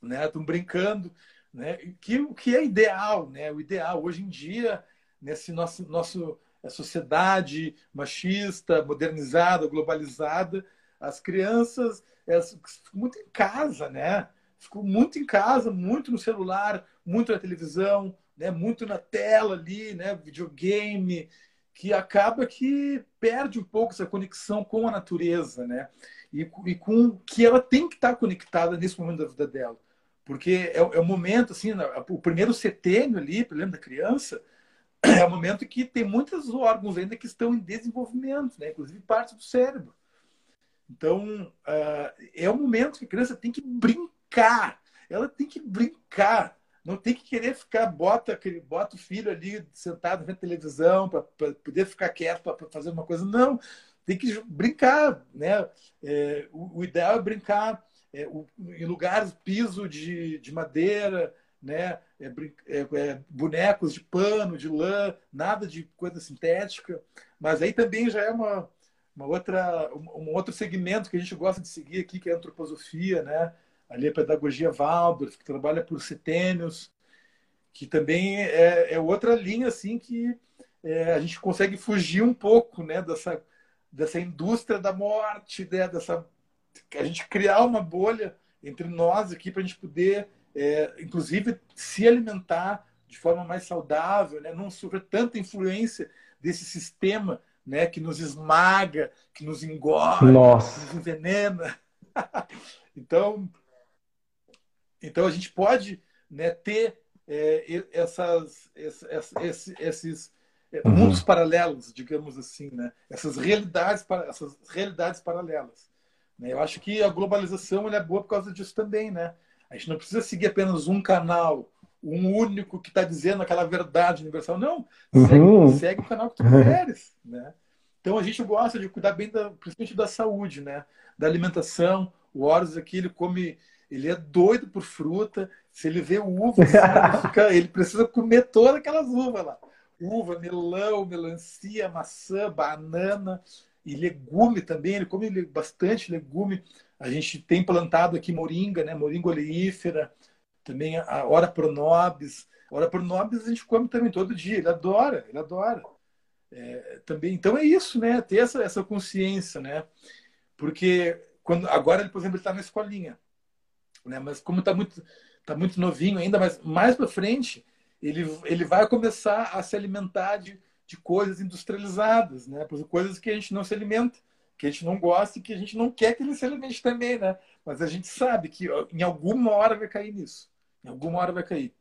né? Estão brincando né? Que o que é ideal, né? O ideal hoje em dia nesse nosso nosso é, sociedade machista, modernizada, globalizada, as crianças elas ficam muito em casa, né? Ficam muito em casa, muito no celular, muito na televisão, né? Muito na tela ali, né? Videogame, que acaba que perde um pouco essa conexão com a natureza, né? E, e com que ela tem que estar conectada nesse momento da vida dela porque é, é o momento, assim, o primeiro setênio ali, lembra da criança, é o momento que tem muitos órgãos ainda que estão em desenvolvimento, né? inclusive parte do cérebro. Então, uh, é o momento que a criança tem que brincar, ela tem que brincar, não tem que querer ficar, bota, bota o filho ali sentado vendo televisão para poder ficar quieto para fazer uma coisa. Não, tem que brincar, né? É, o, o, ideal é brincar é, o, em lugares piso de, de madeira, né? É, é, é, bonecos de pano, de lã, nada de coisa sintética. Mas aí também já é uma, uma outra, um, um outro segmento que a gente gosta de seguir aqui, que é a antroposofia, né? Ali a pedagogia Waldorf, que trabalha por setênios, que também é, é outra linha assim que é, a gente consegue fugir um pouco né, dessa, dessa indústria da morte, né, dessa, a gente criar uma bolha entre nós aqui para a gente poder, é, inclusive, se alimentar de forma mais saudável, né, não sofrer tanta influência desse sistema né, que nos esmaga, que nos engole, Nossa. que nos envenena. então, então a gente pode né, ter é, essas, esses, esses é, uhum. mundos paralelos, digamos assim, né? essas realidades, essas realidades paralelas. Né? Eu acho que a globalização é boa por causa disso também, né? A gente não precisa seguir apenas um canal, um único que está dizendo aquela verdade universal. Não, segue, uhum. segue o canal que tu queres, né? Então a gente gosta de cuidar bem, da, principalmente da saúde, né? Da alimentação. O Horus aqui ele come, ele é doido por fruta. Se ele vê uva, assim, ele precisa comer todas aquelas uvas lá uva, melão, melancia, maçã, banana e legume também. Ele come bastante legume. A gente tem plantado aqui moringa, né? Moringa oleífera, também a hora pronobis. Hora pronobis a gente come também todo dia. Ele adora, ele adora. É, também, então é isso, né? Ter essa, essa consciência, né? Porque quando agora ele, por exemplo, está na escolinha, né? Mas como está muito tá muito novinho ainda, mas mais para frente ele, ele vai começar a se alimentar de, de coisas industrializadas, né? coisas que a gente não se alimenta, que a gente não gosta e que a gente não quer que ele se alimente também, né? Mas a gente sabe que em alguma hora vai cair nisso. Em alguma hora vai cair.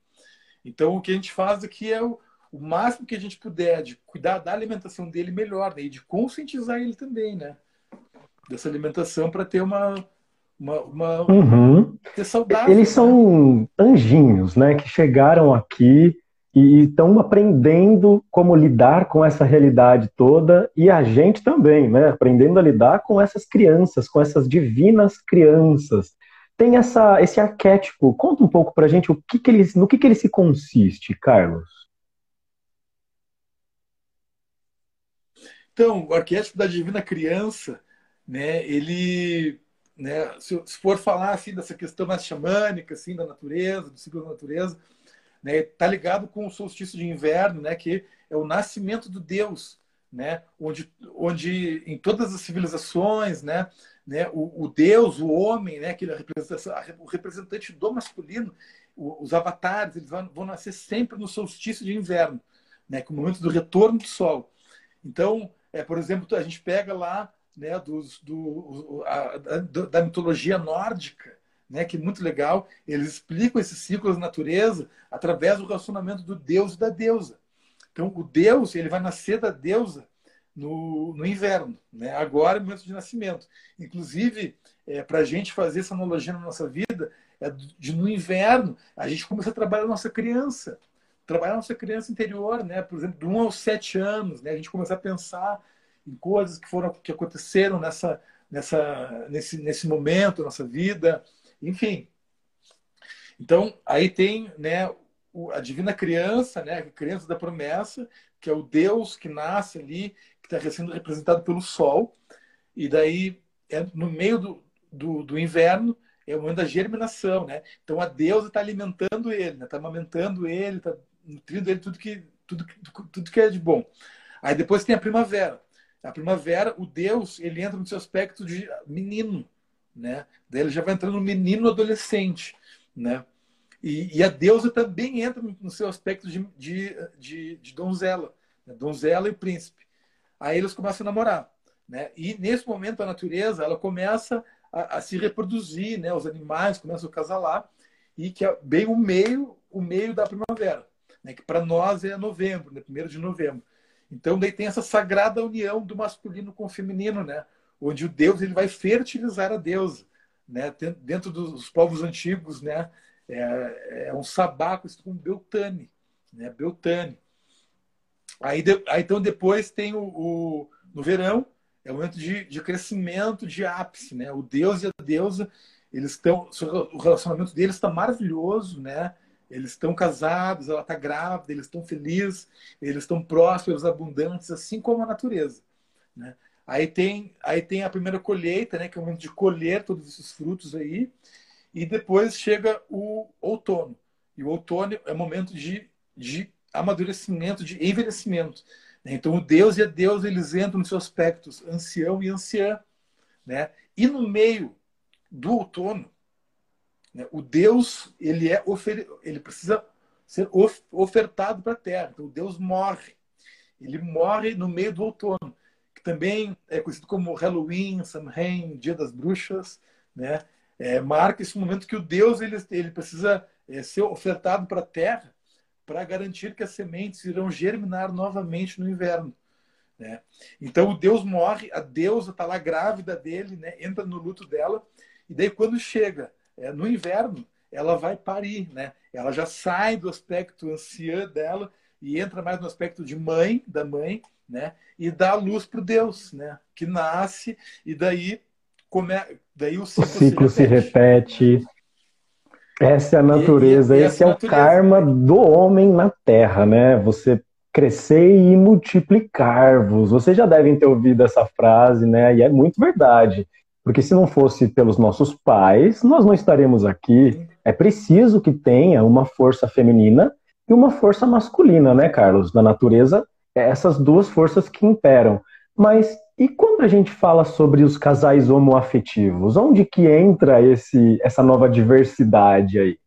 Então, o que a gente faz aqui é o, o máximo que a gente puder de cuidar da alimentação dele melhor, né? E de conscientizar ele também, né? Dessa alimentação para ter uma, uma, uma uhum. saudável, Eles né? são anjinhos, né? Que chegaram aqui e estão aprendendo como lidar com essa realidade toda e a gente também, né? Aprendendo a lidar com essas crianças, com essas divinas crianças. Tem essa, esse arquétipo. Conta um pouco pra gente o que, que eles, no que, que ele se consiste, Carlos. Então, o arquétipo da divina criança, né? Ele né? Se, se, for falar assim dessa questão mais xamânica, assim, da natureza, do ciclo da natureza, né? Tá ligado com o solstício de inverno, né? Que é o nascimento do Deus, né? Onde, onde em todas as civilizações, né? né? O, o Deus, o homem, né? Que o representante do masculino, os avatares, eles vão, vão nascer sempre no solstício de inverno, né? Com o momento do retorno do Sol. Então, é, por exemplo, a gente pega lá né, dos, do, a, da mitologia nórdica, né, que é muito legal. Eles explicam esses ciclos da natureza através do relacionamento do deus e da deusa. Então, o deus ele vai nascer da deusa no, no inverno, né? agora é o momento de nascimento. Inclusive, é, para a gente fazer essa analogia na nossa vida, é de no inverno a gente começa a trabalhar a nossa criança, trabalhar a nossa criança interior, né? por exemplo, de 1 aos 7 anos, né? a gente começar a pensar em coisas que foram que aconteceram nessa, nessa, nesse, nesse momento, nossa vida, enfim. Então, aí tem né, a divina criança, né, a criança da promessa, que é o Deus que nasce ali, que está sendo representado pelo sol, e daí é no meio do, do, do inverno é o momento da germinação, né? Então a deusa está alimentando ele, está né? Tá amamentando ele, está nutrindo ele tudo que tudo, tudo que é de bom. Aí depois tem a primavera. A primavera, o Deus, ele entra no seu aspecto de menino, né? Daí ele já vai entrando no menino adolescente, né? E, e, a deusa também entra no seu aspecto de, de, de, de donzela, né? donzela e príncipe. Aí eles começam a namorar, né? E nesse momento a natureza ela começa a, a se reproduzir, né? Os animais começam a casalar e que é bem o meio, o meio da primavera, né? Que para nós é novembro, né? Primeiro de novembro. Então, daí tem essa sagrada união do masculino com o feminino, né? Onde o Deus ele vai fertilizar a deusa, né? Dentro dos povos antigos, né? É, é um sabaco com Beltane, né? Beltane. Aí, de, aí então depois tem o, o, no verão é o momento de, de crescimento, de ápice, né? O Deus e a deusa eles estão, o relacionamento deles está maravilhoso, né? Eles estão casados, ela está grávida, eles estão felizes, eles estão prósperos, abundantes, assim como a natureza. Né? Aí tem, aí tem a primeira colheita, né, que é o momento de colher todos esses frutos aí, e depois chega o outono. E o outono é o momento de, de amadurecimento, de envelhecimento. Né? Então, o Deus e a Deus, eles entram nos seus aspectos ancião e anciã. Né? E no meio do outono, né, o Deus, ele, é ofer... ele precisa ser of... ofertado para a terra. Então, o Deus morre. Ele morre no meio do outono também é conhecido como Halloween, Samhain, Dia das Bruxas, né? É, marca esse momento que o Deus ele, ele precisa é, ser ofertado para a terra para garantir que as sementes irão germinar novamente no inverno. Né? Então o Deus morre, a deusa está lá grávida dele, né? entra no luto dela, e daí quando chega é, no inverno, ela vai parir, né? ela já sai do aspecto anciã dela e entra mais no aspecto de mãe, da mãe, né? E dá luz para o Deus, né? Que nasce e daí come... daí o ciclo, o ciclo se, repete. se repete. Essa é a natureza, e, e, esse é, é o karma do homem na Terra, né? Você crescer e multiplicar-vos. Vocês já devem ter ouvido essa frase, né? E é muito verdade. Porque se não fosse pelos nossos pais, nós não estaremos aqui. É preciso que tenha uma força feminina e uma força masculina, né, Carlos? Na natureza essas duas forças que imperam. Mas e quando a gente fala sobre os casais homoafetivos, onde que entra esse, essa nova diversidade aí?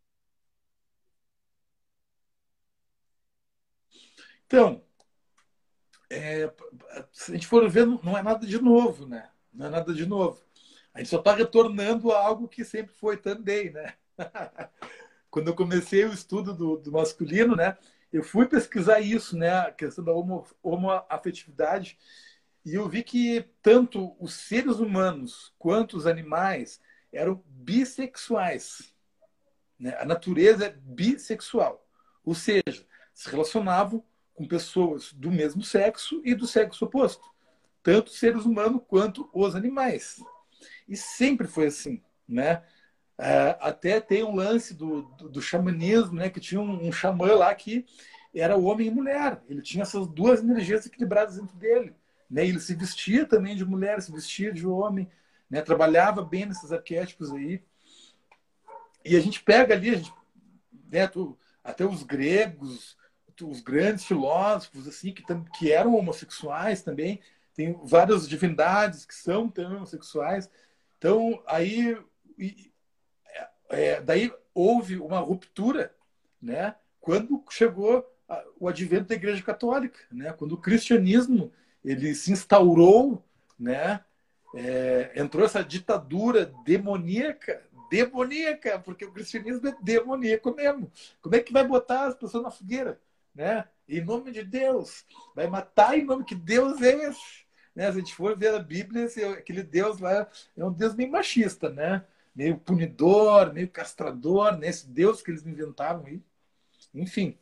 Então, é, se a gente for ver, não é nada de novo, né? Não é nada de novo. A gente só está retornando a algo que sempre foi também, né? Quando eu comecei o estudo do, do masculino, né? Eu fui pesquisar isso, né, a questão da homo, homoafetividade, e eu vi que tanto os seres humanos quanto os animais eram bissexuais. Né? A natureza é bissexual, ou seja, se relacionavam com pessoas do mesmo sexo e do sexo oposto, tanto os seres humanos quanto os animais. E sempre foi assim, né? É, até tem um lance do, do, do, xamanismo, né? Que tinha um, um xamã lá que era homem e mulher. Ele tinha essas duas energias equilibradas dentro dele. Né? Ele se vestia também de mulher, se vestia de homem, né? trabalhava bem nesses arquétipos aí. E a gente pega ali, gente, né, tu, até os gregos, os grandes filósofos assim que, que eram homossexuais também, tem várias divindades que são também homossexuais. Então, aí é, daí houve uma ruptura, né? Quando chegou o advento da Igreja Católica, né? Quando o cristianismo ele se instaurou, né? É, entrou essa ditadura demoníaca, demoníaca, porque o cristianismo é demoníaco mesmo. Como é que vai botar as pessoas na fogueira, né? Em nome de Deus, vai matar em nome que Deus é esse. Né? Se a gente for ver a Bíblia, aquele Deus lá é um Deus bem machista, né? Meio punidor, meio castrador, nesse né? Deus que eles inventaram aí. Enfim.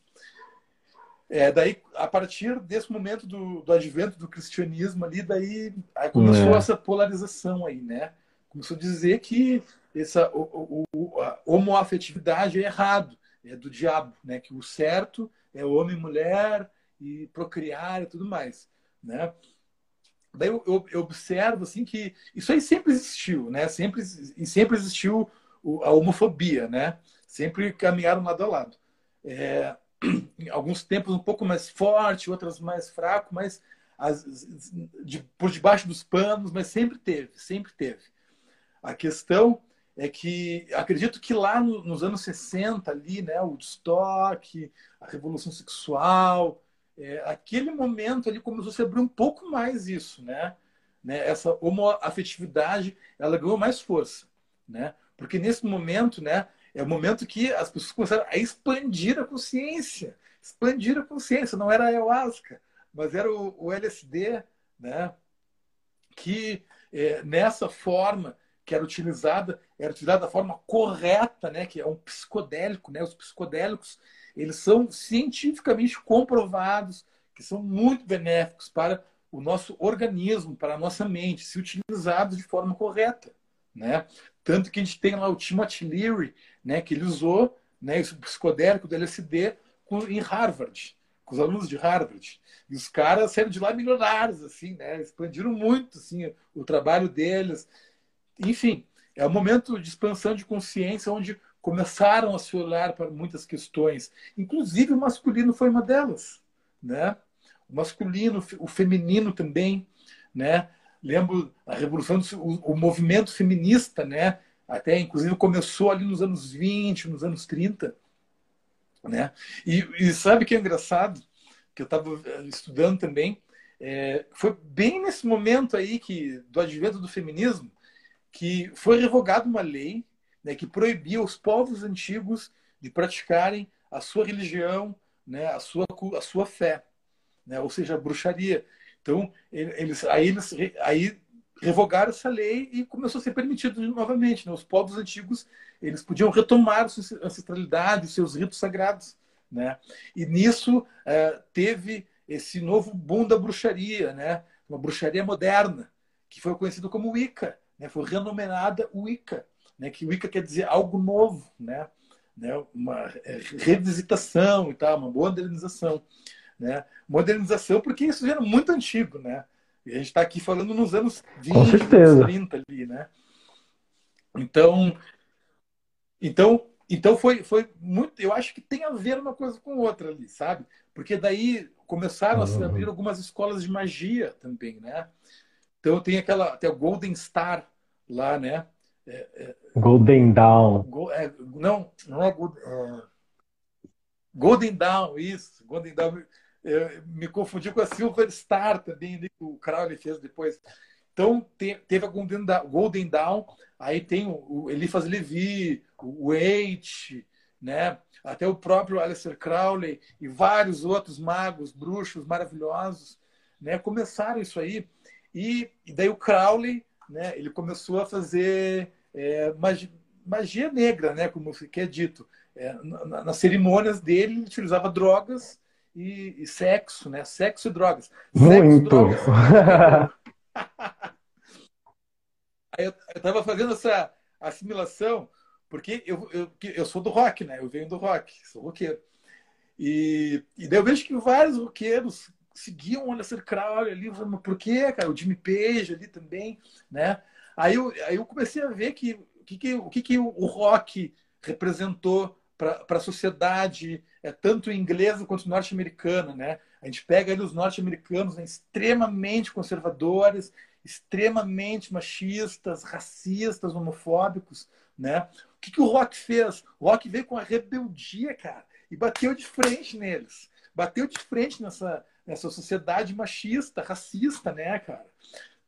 É, daí, a partir desse momento do, do advento do cristianismo ali, daí aí começou é. essa polarização aí, né? Começou a dizer que essa o, o, a homoafetividade é errado, é do diabo, né? Que o certo é homem e mulher e procriar e tudo mais, né? Daí eu, eu, eu, observo assim que isso aí sempre existiu, né? Sempre e sempre existiu a homofobia, né? Sempre caminharam lado a lado. É, alguns tempos um pouco mais forte, outras mais fraco, mas as, de, por debaixo dos panos, mas sempre teve, sempre teve. A questão é que acredito que lá no, nos anos 60 ali, né, o estoque, a revolução sexual, é, aquele momento ali começou a se abrir um pouco mais isso, né? né? Essa homoafetividade, ela ganhou mais força, né? Porque nesse momento, né, é o momento que as pessoas começaram a expandir a consciência, expandir a consciência, não era a ayahuasca, mas era o, o LSD, né? Que é, nessa forma que era utilizada, era utilizada da forma correta, né? Que é um psicodélico, né? Os psicodélicos eles são cientificamente comprovados que são muito benéficos para o nosso organismo, para a nossa mente, se utilizados de forma correta. né? Tanto que a gente tem lá o Timothy Leary, né, que ele usou né, o psicodélico do LSD em Harvard, com os alunos de Harvard. E os caras saíram de lá milionários, assim, né? Expandiram muito, assim, o trabalho deles. Enfim, é um momento de expansão de consciência onde começaram a se olhar para muitas questões. Inclusive o masculino foi uma delas, né? O masculino, o feminino também, né? Lembro a revolução, o, movimento feminista, né? Até inclusive começou ali nos anos 20, nos anos 30, né? E, e sabe que é engraçado? Que eu estava eh, estudando também, é, foi bem nesse momento aí que do advento do feminismo que foi revogada uma lei né, que proibia os povos antigos de praticarem a sua religião, né, a sua a sua fé, né, ou seja, a bruxaria. Então eles aí eles aí revogaram essa lei e começou a ser permitido novamente. Né? Os povos antigos eles podiam retomar sua ancestralidade, seus ritos sagrados. Né? E nisso é, teve esse novo boom da bruxaria, né? uma bruxaria moderna, que foi conhecido como Wicca, né? foi renomenada Wicca, né? que Wicca quer dizer algo novo, né? né? uma é, revisitação e tal, uma modernização. Né? Modernização, porque isso já era muito antigo, né? E a gente está aqui falando nos anos 20, 30 ali, né? Então, então, então foi, foi muito. Eu acho que tem a ver uma coisa com outra ali, sabe? Porque daí começaram a se abrir algumas escolas de magia também, né? Então tem aquela, tem o Golden Star lá, né? É, Golden Dawn. Go, é, não, não é, Golden, é Golden Dawn, isso. Golden Dawn. Me confundi com a Silver Star também, né, que o Crowley fez depois. Então, teve a Golden Dawn, Golden Dawn aí tem o Eliphas Levi, o Waite, né? até o próprio Aleister Crowley e vários outros magos, bruxos maravilhosos, né? começaram isso aí. E, e daí o Crowley, né? ele começou a fazer é, magia, magia, negra, né? como que é dito. É, na, nas cerimônias dele, ele utilizava drogas e, e sexo, né? Sexo e drogas. Muito! Sexo, eu estava fazendo essa assimilação, porque eu, eu, eu sou do rock, né? Eu venho do rock, sou roqueiro. E, e daí eu vejo que vários roqueiros seguiam o Aleister Crowley ali, falando, por quê, cara? O Jimmy Page ali também, né? Aí eu, aí eu comecei a ver que, que, que o que, que o rock representou para a sociedade, é, tanto inglesa quanto norte-americana. Né? A gente pega ali os norte-americanos né, extremamente conservadores, extremamente machistas, racistas, homofóbicos. Né? O que, que o rock fez? O rock veio com a rebeldia, cara, e bateu de frente neles. Bateu de frente nessa, nessa sociedade machista, racista, né, cara?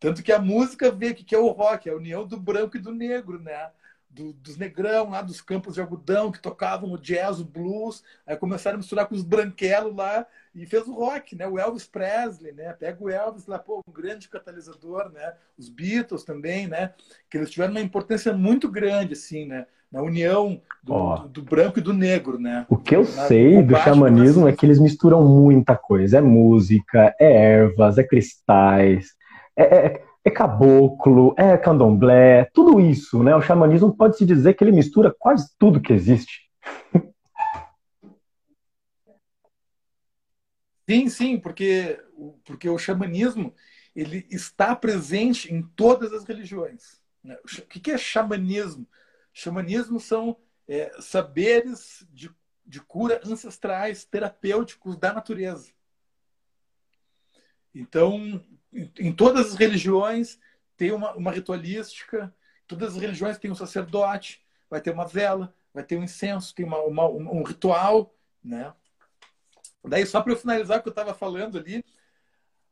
Tanto que a música vê que, que é o rock, é a união do branco e do negro, né? do, dos negrão lá dos campos de algodão que tocavam o jazz, o blues, aí começaram a misturar com os branquelos lá e fez o rock, né? O Elvis Presley, né? Pega o Elvis lá, pô, um grande catalisador, né? Os Beatles também, né? Que eles tiveram uma importância muito grande, assim, né? Na união do, oh. do, do branco e do negro, né? O que eu Na, sei do xamanismo é que eles misturam muita coisa. É música, é ervas, é cristais, é, é é caboclo, é candomblé, tudo isso, né? O xamanismo pode se dizer que ele mistura quase tudo que existe. Sim, sim, porque, porque o xamanismo ele está presente em todas as religiões. Né? O que é xamanismo? Xamanismo são é, saberes de, de cura ancestrais, terapêuticos da natureza. Então, em todas as religiões tem uma, uma ritualística, todas as religiões têm um sacerdote, vai ter uma vela, vai ter um incenso, tem uma, uma um ritual, né? Daí, só para eu finalizar o que eu estava falando ali,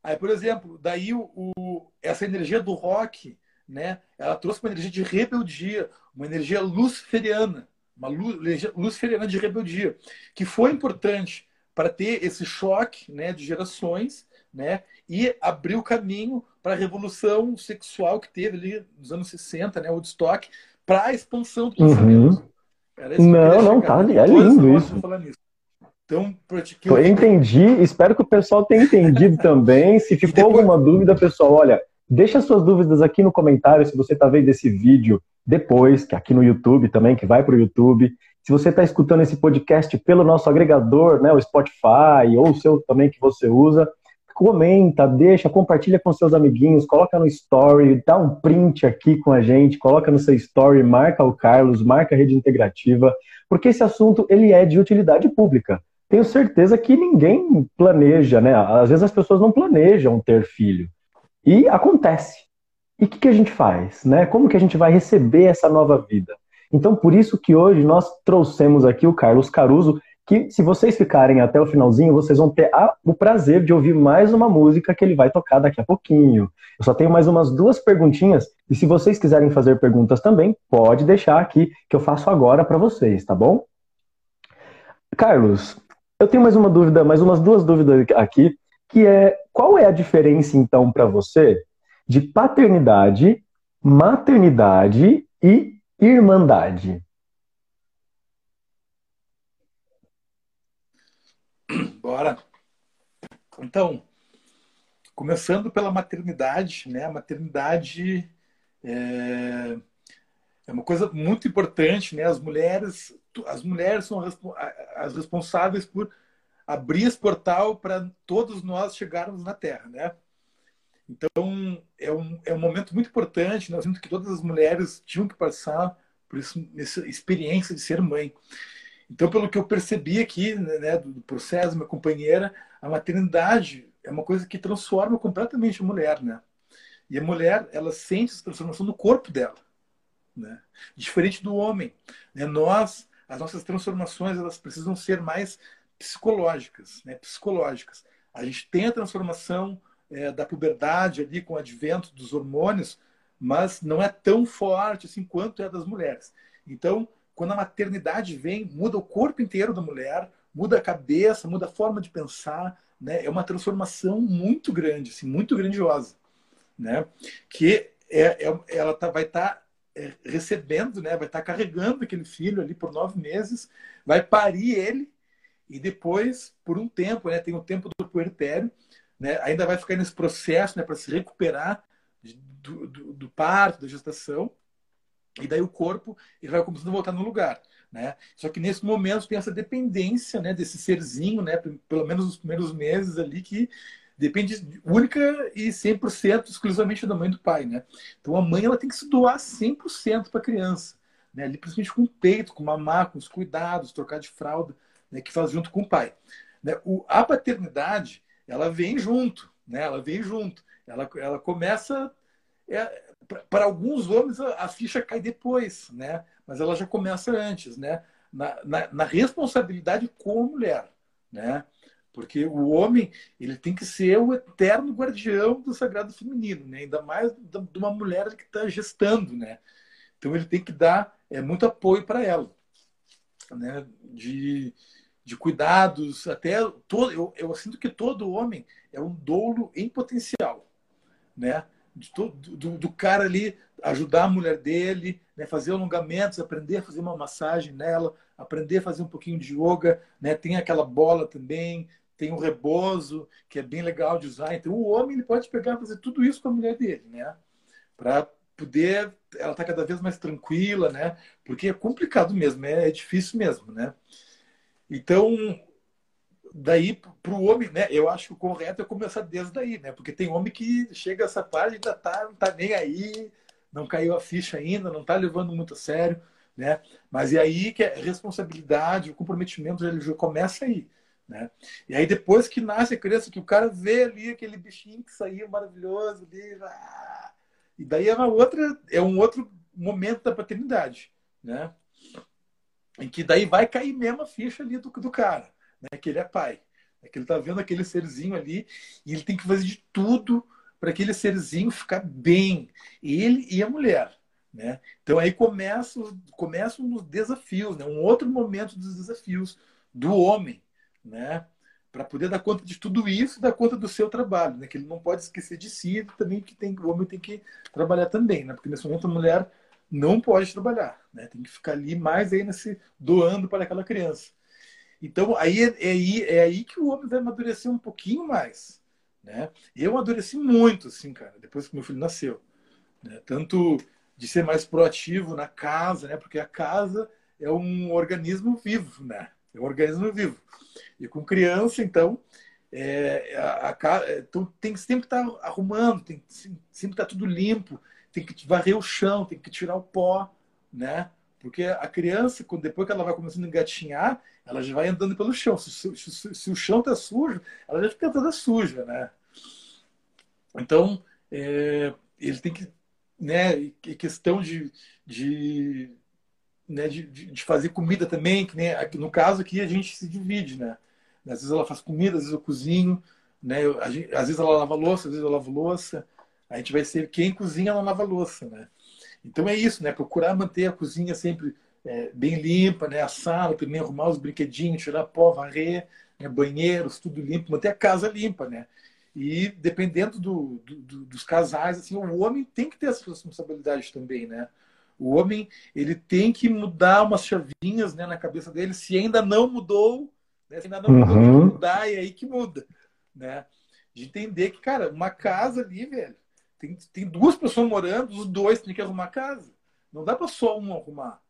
aí, por exemplo, daí o, o, essa energia do rock, né? Ela trouxe uma energia de rebeldia, uma energia luciferiana, uma luz, luciferiana de rebeldia, que foi importante para ter esse choque, né, de gerações né? E abriu caminho para a revolução sexual que teve ali nos anos 60, né? Woodstock, para a expansão do pensamento. Uhum. Não, não, tá, é lindo isso. Então, eu entendi, espero que o pessoal tenha entendido também. Se ficou depois... alguma dúvida, pessoal, olha, Deixa suas dúvidas aqui no comentário se você está vendo esse vídeo depois, que é aqui no YouTube também, que vai para o YouTube. Se você está escutando esse podcast pelo nosso agregador, né, o Spotify, ou o seu também que você usa, comenta, deixa, compartilha com seus amiguinhos, coloca no story, dá um print aqui com a gente, coloca no seu story, marca o Carlos, marca a rede integrativa, porque esse assunto ele é de utilidade pública. Tenho certeza que ninguém planeja, né? Às vezes as pessoas não planejam ter filho. E acontece. E o que, que a gente faz? Né? Como que a gente vai receber essa nova vida? Então, por isso que hoje nós trouxemos aqui o Carlos Caruso, que se vocês ficarem até o finalzinho, vocês vão ter a, o prazer de ouvir mais uma música que ele vai tocar daqui a pouquinho. Eu só tenho mais umas duas perguntinhas, e se vocês quiserem fazer perguntas também, pode deixar aqui, que eu faço agora para vocês, tá bom? Carlos, eu tenho mais uma dúvida, mais umas duas dúvidas aqui, que é qual é a diferença então para você de paternidade, maternidade e irmandade? Bora. Então, começando pela maternidade, né? A maternidade é, é uma coisa muito importante, né? As mulheres, as mulheres são as responsáveis por abrir esse portal para todos nós chegarmos na Terra, né? Então, é um, é um momento muito importante. Nós vimos que todas as mulheres tinham que passar por isso, essa experiência de ser mãe. Então, pelo que eu percebi aqui né, do processo, minha companheira, a maternidade é uma coisa que transforma completamente a mulher, né? E a mulher, ela sente essa transformação no corpo dela, né? Diferente do homem, né? Nós, as nossas transformações, elas precisam ser mais psicológicas, né? Psicológicas. A gente tem a transformação é, da puberdade ali com o advento dos hormônios, mas não é tão forte assim quanto é das mulheres. Então, quando a maternidade vem, muda o corpo inteiro da mulher, muda a cabeça, muda a forma de pensar, né? É uma transformação muito grande, assim, muito grandiosa, né? Que é, é ela tá, vai estar tá, é, recebendo, né? Vai estar tá carregando aquele filho ali por nove meses, vai parir ele e depois, por um tempo, né? Tem o tempo do puerpério, né? Ainda vai ficar nesse processo, né? Para se recuperar do, do, do parto, da gestação e daí o corpo ele vai começando a voltar no lugar. Né? Só que nesse momento tem essa dependência né, desse serzinho, né, pelo menos nos primeiros meses ali, que depende única e 100% exclusivamente da mãe e do pai. Né? Então a mãe ela tem que se doar 100% para a criança. Né? Ali, principalmente com o peito, com mamar, com os cuidados, trocar de fralda, né, que faz junto com o pai. Né? O, a paternidade ela vem junto, né? ela vem junto. Ela, ela começa. É, para alguns homens a, ficha cai depois, né? Mas ela já começa antes, né? Na, na, na, responsabilidade com a mulher, né? Porque o homem ele tem que ser o eterno guardião do sagrado feminino, né? Ainda mais de uma mulher que está gestando, né? Então ele tem que dar é, muito apoio para ela, né? De, de cuidados, até todo, eu, eu sinto que todo homem é um doulo em potencial, né? Do, do, do, cara ali ajudar a mulher dele, né, fazer alongamentos, aprender a fazer uma massagem nela, aprender a fazer um pouquinho de yoga, né, tem aquela bola também, tem o rebozo, que é bem legal de usar. Então o homem ele pode pegar e fazer tudo isso com a mulher dele, né? Para poder ela tá cada vez mais tranquila, né? Porque é complicado mesmo, é, é difícil mesmo, né? Então, daí para o homem, né? Eu acho que o correto é começar desde daí, né? Porque tem homem que chega essa parte e tá, não tá nem aí, não caiu a ficha ainda, não tá levando muito a sério, né? Mas é aí que a responsabilidade, o comprometimento já começa aí, né? E aí depois que nasce a criança, que o cara vê ali aquele bichinho que saiu maravilhoso ali, ah, e daí é uma outra, é um outro momento da paternidade, né? Em que daí vai cair mesmo a ficha ali do, do cara né, que ele é pai. É que ele está vendo aquele serzinho ali e ele tem que fazer de tudo para aquele serzinho ficar bem. Ele e a mulher. Né? Então aí começam, começam os desafios, né? um outro momento dos desafios do homem, né? para poder dar conta de tudo isso dar conta do seu trabalho, né? que ele não pode esquecer de si também que tem, o homem tem que trabalhar também, né? porque nesse momento a mulher não pode trabalhar, né? tem que ficar ali mais aí nesse doando para aquela criança. Então, aí é, é, é aí que o homem vai amadurecer um pouquinho mais. né? Eu amadureci muito, assim, cara, depois que meu filho nasceu. Né? Tanto de ser mais proativo na casa, né? Porque a casa é um organismo vivo, né? É um organismo vivo. E com criança, então, é, a, a, então tem que sempre estar tá arrumando, tem sempre estar tá tudo limpo, tem que varrer o chão, tem que tirar o pó, né? Porque a criança, depois que ela vai começando a engatinhar, ela já vai andando pelo chão. Se, se, se, se o chão está sujo, ela já fica toda suja, né? Então, é, ele tem que, né, questão de, de, né, de, de, fazer comida também, que nem, no caso aqui a gente se divide, né? Às vezes ela faz comida, às vezes eu cozinho, né? Eu, gente, às vezes ela lava louça, às vezes eu lavo louça. A gente vai ser quem cozinha não lava louça, né? Então é isso, né? Procurar manter a cozinha sempre é, bem limpa, né? A sala também arrumar os brinquedinhos, tirar pó, varrer, né? banheiros, tudo limpo, manter a casa limpa, né? E dependendo do, do, dos casais, assim, o homem tem que ter essa responsabilidade também, né? O homem ele tem que mudar umas chavinhas né, na cabeça dele. Se ainda não mudou, né? se ainda não mudou, uhum. mudar, é aí que muda, né? De entender que, cara, uma casa ali, velho, tem, tem duas pessoas morando, os dois têm que arrumar a casa. Não dá para só um arrumar.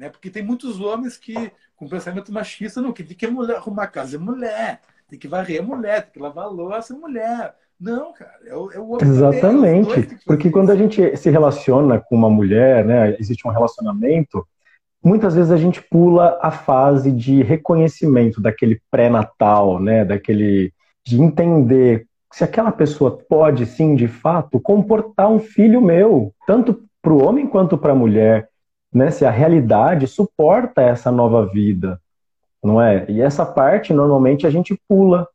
Né? Porque tem muitos homens que, com pensamento machista, não, que tem que mulher, arrumar a casa é mulher, tem que varrer a mulher, tem que lavar a louça é mulher. Não, cara, é o, é o homem. Exatamente. Porque quando a gente se relaciona com uma mulher, né, existe um relacionamento, muitas vezes a gente pula a fase de reconhecimento daquele pré-natal, né, daquele de entender se aquela pessoa pode sim, de fato, comportar um filho meu, tanto para o homem quanto para a mulher, né? Se a realidade suporta essa nova vida, não é? E essa parte normalmente a gente pula.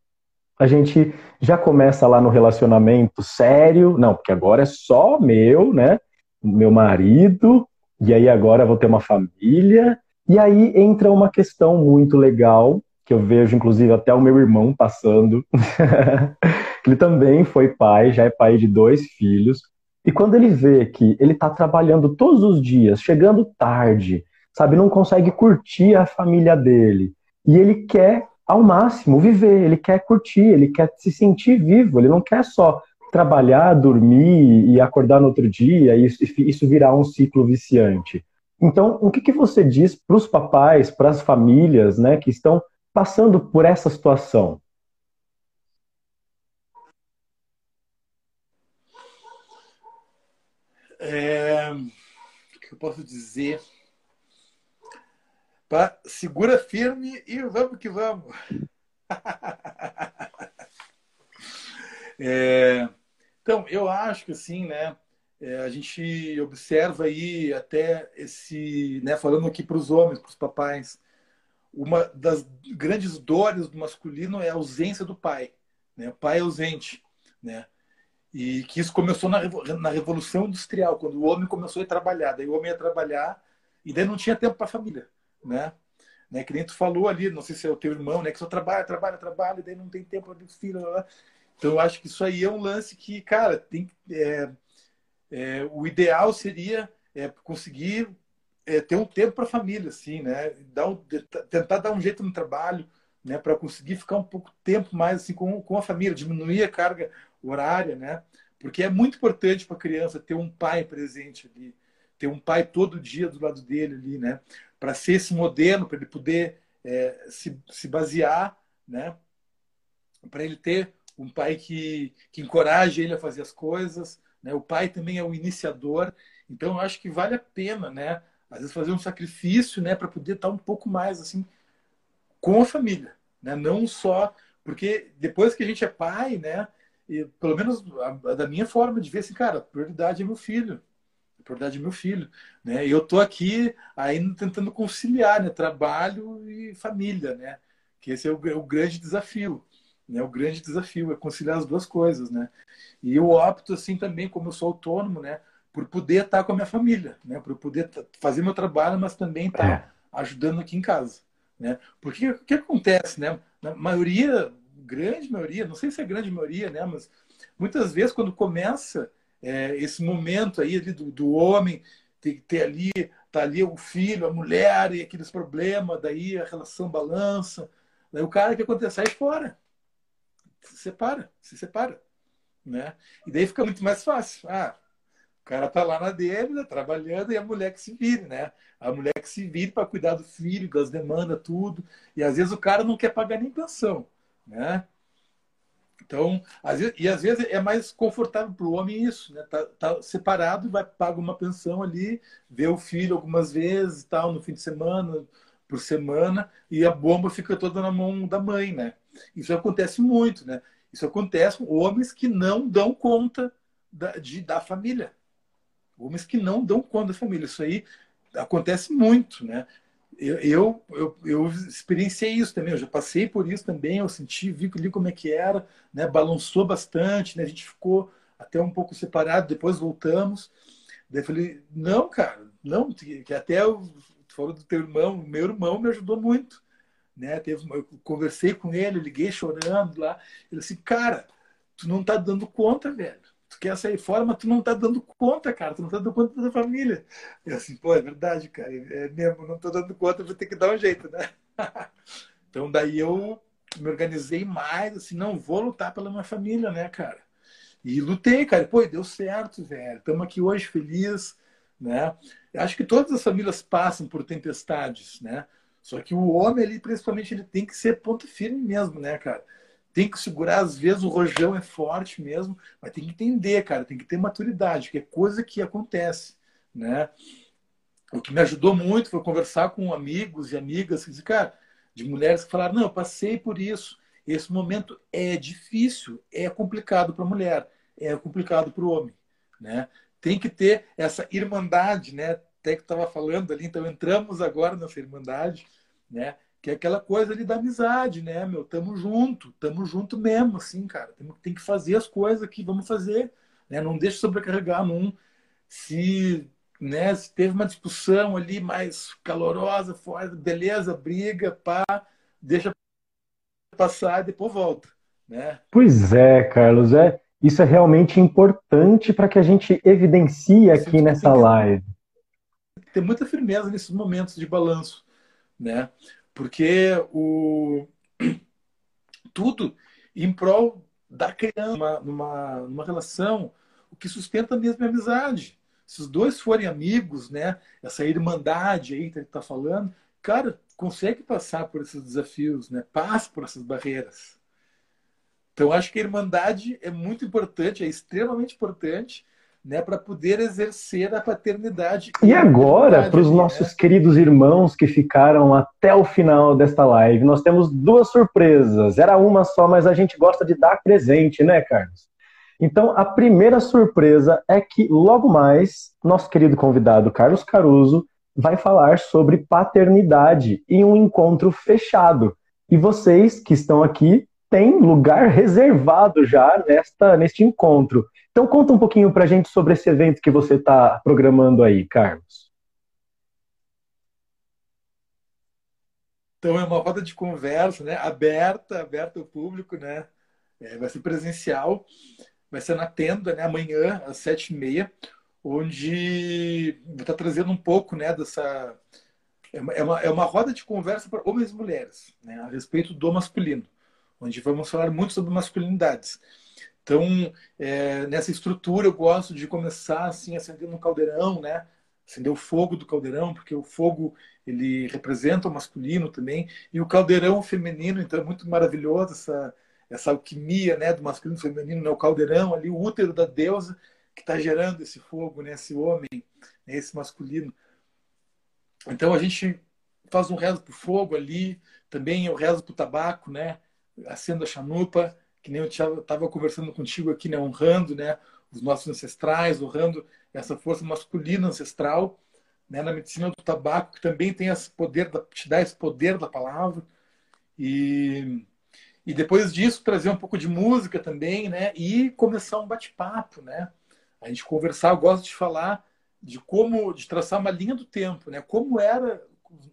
A gente já começa lá no relacionamento sério, não, porque agora é só meu, né? Meu marido, e aí agora vou ter uma família, e aí entra uma questão muito legal que eu vejo inclusive até o meu irmão passando. ele também foi pai, já é pai de dois filhos. E quando ele vê que ele está trabalhando todos os dias, chegando tarde, sabe, não consegue curtir a família dele, e ele quer ao máximo viver, ele quer curtir, ele quer se sentir vivo, ele não quer só trabalhar, dormir e acordar no outro dia e isso, isso virar um ciclo viciante. Então, o que, que você diz para os papais, para as famílias, né, que estão passando por essa situação? É, o que eu posso dizer? Pá, segura firme e vamos que vamos. é, então, eu acho que assim, né? É, a gente observa aí até esse, né, falando aqui para os homens, para os papais, uma das grandes dores do masculino é a ausência do pai, né? O pai ausente, né? E que isso começou na, na Revolução Industrial, quando o homem começou a trabalhar. Daí o homem ia trabalhar e daí não tinha tempo para a família, né? né? Que nem tu falou ali, não sei se é o teu irmão, né? Que só trabalha, trabalha, trabalha, e daí não tem tempo para os filhos. Lá. Então eu acho que isso aí é um lance que, cara, tem é, é, o ideal seria é, conseguir é, ter um tempo para a família, assim, né? Dar um, tentar dar um jeito no trabalho, né? Para conseguir ficar um pouco tempo mais assim com, com a família, diminuir a carga horária, né? Porque é muito importante para a criança ter um pai presente ali, ter um pai todo dia do lado dele ali, né? Para ser esse modelo, para ele poder é, se, se basear, né? Para ele ter um pai que, que encoraje ele a fazer as coisas, né? O pai também é o iniciador, então eu acho que vale a pena, né? às vezes fazer um sacrifício, né, para poder estar um pouco mais assim com a família, né? Não só porque depois que a gente é pai, né, e pelo menos a, a da minha forma de ver assim, cara, a prioridade é meu filho. A prioridade é meu filho, né? E eu tô aqui ainda tentando conciliar, né, trabalho e família, né? Que esse é o, é o grande desafio. Né, o grande desafio é conciliar as duas coisas, né? E eu opto assim também, como eu sou autônomo, né? por poder estar com a minha família, né? Por poder fazer meu trabalho, mas também estar é. ajudando aqui em casa, né? Porque o que acontece, né? Na maioria, grande maioria, não sei se é grande maioria, né? Mas muitas vezes quando começa é, esse momento aí do, do homem ter, ter ali, tá ali o filho, a mulher e aqueles problemas, daí a relação balança, daí o cara que acontece sai fora, se separa, se separa, né? E daí fica muito mais fácil. Ah, o cara tá lá na dele, né, trabalhando, e a mulher que se vire, né? A mulher que se vire para cuidar do filho, das demandas, tudo. E às vezes o cara não quer pagar nem pensão, né? Então, às vezes, e às vezes é mais confortável para o homem isso, né? Tá, tá, separado, vai pagar uma pensão ali, vê o filho algumas vezes, tal, no fim de semana, por semana, e a bomba fica toda na mão da mãe, né? Isso acontece muito, né? Isso acontece com homens que não dão conta da, de, da família. Homens que não dão conta da família. Isso aí acontece muito, né? Eu, eu, eu, eu, experienciei isso também, eu já passei por isso também, eu senti, vi ali como é que era, né? balançou bastante, né? a gente ficou até um pouco separado, depois voltamos. Daí eu falei, não, cara, não, que até eu, do teu irmão, meu irmão me ajudou muito. Né? Teve, eu conversei com ele, liguei chorando lá. Ele disse, cara, tu não tá dando conta, velho tu quer sair fora, mas tu não tá dando conta, cara, tu não tá dando conta da família. E assim, pô, é verdade, cara, é mesmo, não tô dando conta, vou ter que dar um jeito, né? então daí eu me organizei mais, assim, não, vou lutar pela minha família, né, cara? E lutei, cara, pô, deu certo, velho, estamos aqui hoje felizes, né? Eu acho que todas as famílias passam por tempestades, né? Só que o homem ali, principalmente, ele tem que ser ponto firme mesmo, né, cara? Tem que segurar, às vezes o rojão é forte mesmo, mas tem que entender, cara, tem que ter maturidade, que é coisa que acontece, né? O que me ajudou muito foi conversar com amigos e amigas, que, cara, de mulheres que falaram, não, eu passei por isso, esse momento é difícil, é complicado para a mulher, é complicado para o homem, né? Tem que ter essa irmandade, né? Até que estava falando ali, então entramos agora nessa irmandade, né? Que é aquela coisa ali da amizade, né, meu? Tamo junto, tamo junto mesmo, assim, cara. Tem, tem que fazer as coisas que vamos fazer, né? Não deixa sobrecarregar num. Se, né, se teve uma discussão ali mais calorosa, forte, beleza, briga, pá, deixa passar e depois volta, né? Pois é, Carlos, é. Isso é realmente importante para que a gente evidencie aqui nessa live. Tem muita firmeza nesses momentos de balanço, né? Porque o tudo em prol da criança, numa, numa, numa relação, o que sustenta mesmo é a amizade. Se os dois forem amigos, né, essa irmandade aí que está falando, cara, consegue passar por esses desafios, né? Passa por essas barreiras. Então, acho que a irmandade é muito importante, é extremamente importante né, para poder exercer a paternidade. E agora, para os né? nossos queridos irmãos que ficaram até o final desta live, nós temos duas surpresas. Era uma só, mas a gente gosta de dar presente, né, Carlos? Então, a primeira surpresa é que logo mais, nosso querido convidado Carlos Caruso vai falar sobre paternidade em um encontro fechado. E vocês que estão aqui têm lugar reservado já nesta, neste encontro. Então conta um pouquinho para a gente sobre esse evento que você está programando aí, Carlos. Então é uma roda de conversa, né? Aberta, aberta ao público, né? É, vai ser presencial, vai ser na tenda, né? Amanhã às sete e meia, onde vou estar tá trazendo um pouco, né? Dessa é uma, é uma, é roda de conversa para homens e mulheres, né? A respeito do masculino, onde vamos falar muito sobre masculinidades. Então, é, nessa estrutura, eu gosto de começar assim, acendendo um caldeirão, né? Acender o fogo do caldeirão, porque o fogo ele representa o masculino também, e o caldeirão feminino, então é muito maravilhoso essa, essa alquimia né, do masculino e feminino, né? o caldeirão ali, o útero da deusa que está gerando esse fogo, né, esse homem, né, esse masculino. Então a gente faz um rezo para o fogo ali, também eu rezo para o tabaco, né? acendo a chanupa, que nem eu estava conversando contigo aqui, né, honrando né, os nossos ancestrais, honrando essa força masculina ancestral, né, na medicina do tabaco, que também tem esse poder, da, te dá esse poder da palavra. E, e depois disso, trazer um pouco de música também, né, e começar um bate-papo, né? A gente conversar, eu gosto de falar de como, de traçar uma linha do tempo, né? Como era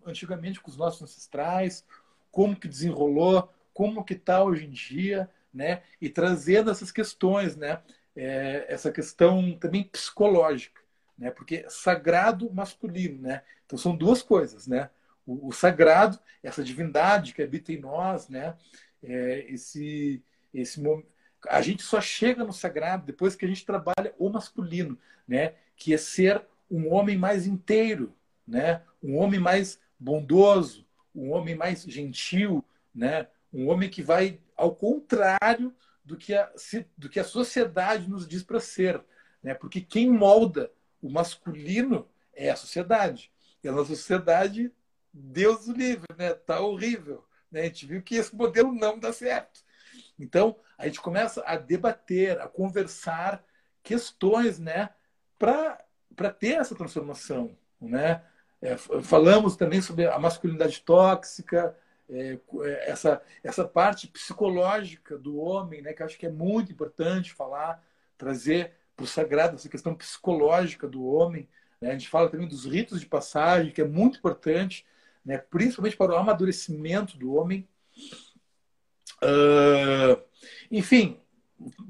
antigamente com os nossos ancestrais, como que desenrolou, como que está hoje em dia, né? E trazendo essas questões, né? É, essa questão também psicológica, né? Porque sagrado masculino, né? Então são duas coisas, né? O, o sagrado, essa divindade que habita em nós, né? É, esse esse. A gente só chega no sagrado depois que a gente trabalha o masculino, né? Que é ser um homem mais inteiro, né? Um homem mais bondoso, um homem mais gentil, né? Um homem que vai ao contrário do que a, do que a sociedade nos diz para ser, né? Porque quem molda o masculino é a sociedade. E a nossa sociedade, Deus o livre, né? Tá horrível. Né? A gente viu que esse modelo não dá certo. Então, a gente começa a debater, a conversar questões, né? Para ter essa transformação, né? É, falamos também sobre a masculinidade tóxica, é, é, essa, essa parte psicológica do homem, né, que acho que é muito importante falar, trazer para o sagrado essa questão psicológica do homem. Né? A gente fala também dos ritos de passagem, que é muito importante, né, principalmente para o amadurecimento do homem. Uh, enfim,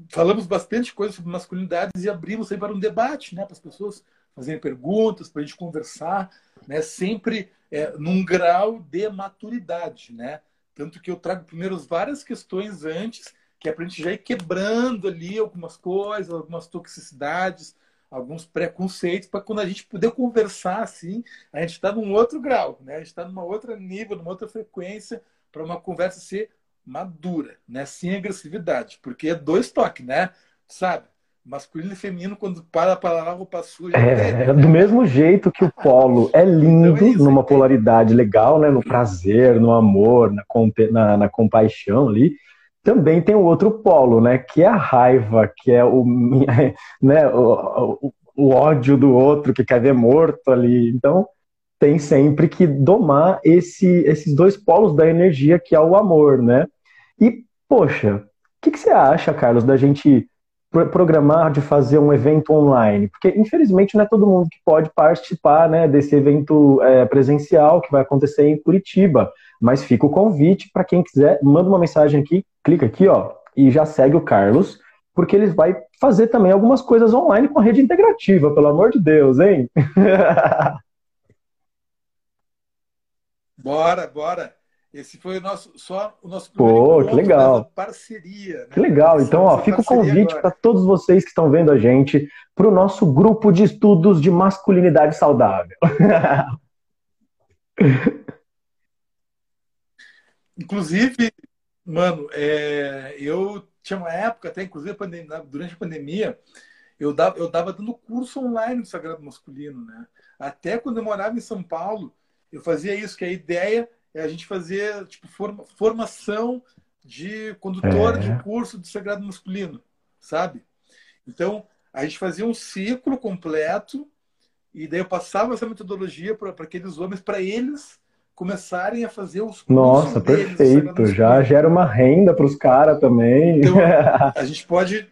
falamos bastante coisa sobre masculinidades e abrimos aí para um debate, né, para as pessoas fazerem perguntas, para a gente conversar né, sempre é, num grau de maturidade, né? Tanto que eu trago primeiro várias questões antes, que é para a gente já ir quebrando ali algumas coisas, algumas toxicidades, alguns preconceitos, para quando a gente puder conversar assim, a gente está num outro grau, né? A gente está numa outra nível, numa outra frequência, para uma conversa ser madura, né? Sem agressividade, porque é dois toques, né? Sabe? Masculino e feminino, quando para para lavar roupa suja. É, é, do mesmo jeito que o polo é lindo então é isso, numa polaridade legal, né? No prazer, no amor, na, na, na, compaixão ali. Também tem o outro polo, né? Que é a raiva, que é o, né, o, o, o ódio do outro que quer ver morto ali. Então, tem sempre que domar esse, esses dois polos da energia, que é o amor, né? E, poxa, o que, que você acha, Carlos, da gente programar de fazer um evento online? Porque, infelizmente, não é todo mundo que pode participar né, desse evento é, presencial que vai acontecer em Curitiba. Mas fica o convite para quem quiser, manda uma mensagem aqui, clica aqui, ó, e já segue o Carlos, porque ele vai fazer também algumas coisas online com a rede integrativa, pelo amor de Deus, hein? bora, bora. Esse foi o nosso, só o nosso Pô, que legal. parceria. Né? Que legal. Então, ó, fica o convite para todos vocês que estão vendo a gente para o nosso grupo de estudos de masculinidade saudável. Inclusive, mano, é, eu tinha uma época, até inclusive durante a pandemia, eu dava, eu dava dando curso online do Sagrado Masculino, né? Até quando eu morava em São Paulo, eu fazia isso, que a ideia é a gente fazer tipo, forma, formação de condutor é. de curso de sagrado masculino, sabe? Então, a gente fazia um ciclo completo e daí eu passava essa metodologia para aqueles homens, para eles começarem a fazer os cursos Nossa, deles, perfeito. Já gera uma renda para os caras também. Então, a gente pode.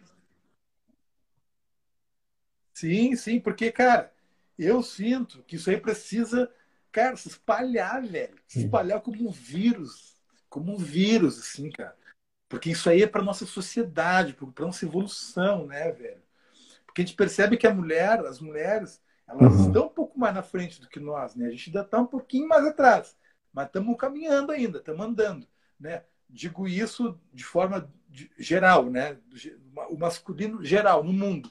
Sim, sim, porque, cara, eu sinto que isso aí precisa cara, se espalhar, velho. Se espalhar como um vírus. Como um vírus, assim, cara. Porque isso aí é para nossa sociedade, para nossa evolução, né, velho? Porque a gente percebe que a mulher, as mulheres, elas uhum. estão um pouco mais na frente do que nós, né? A gente ainda está um pouquinho mais atrás, mas estamos caminhando ainda, estamos andando, né? Digo isso de forma geral, né? O masculino geral no mundo,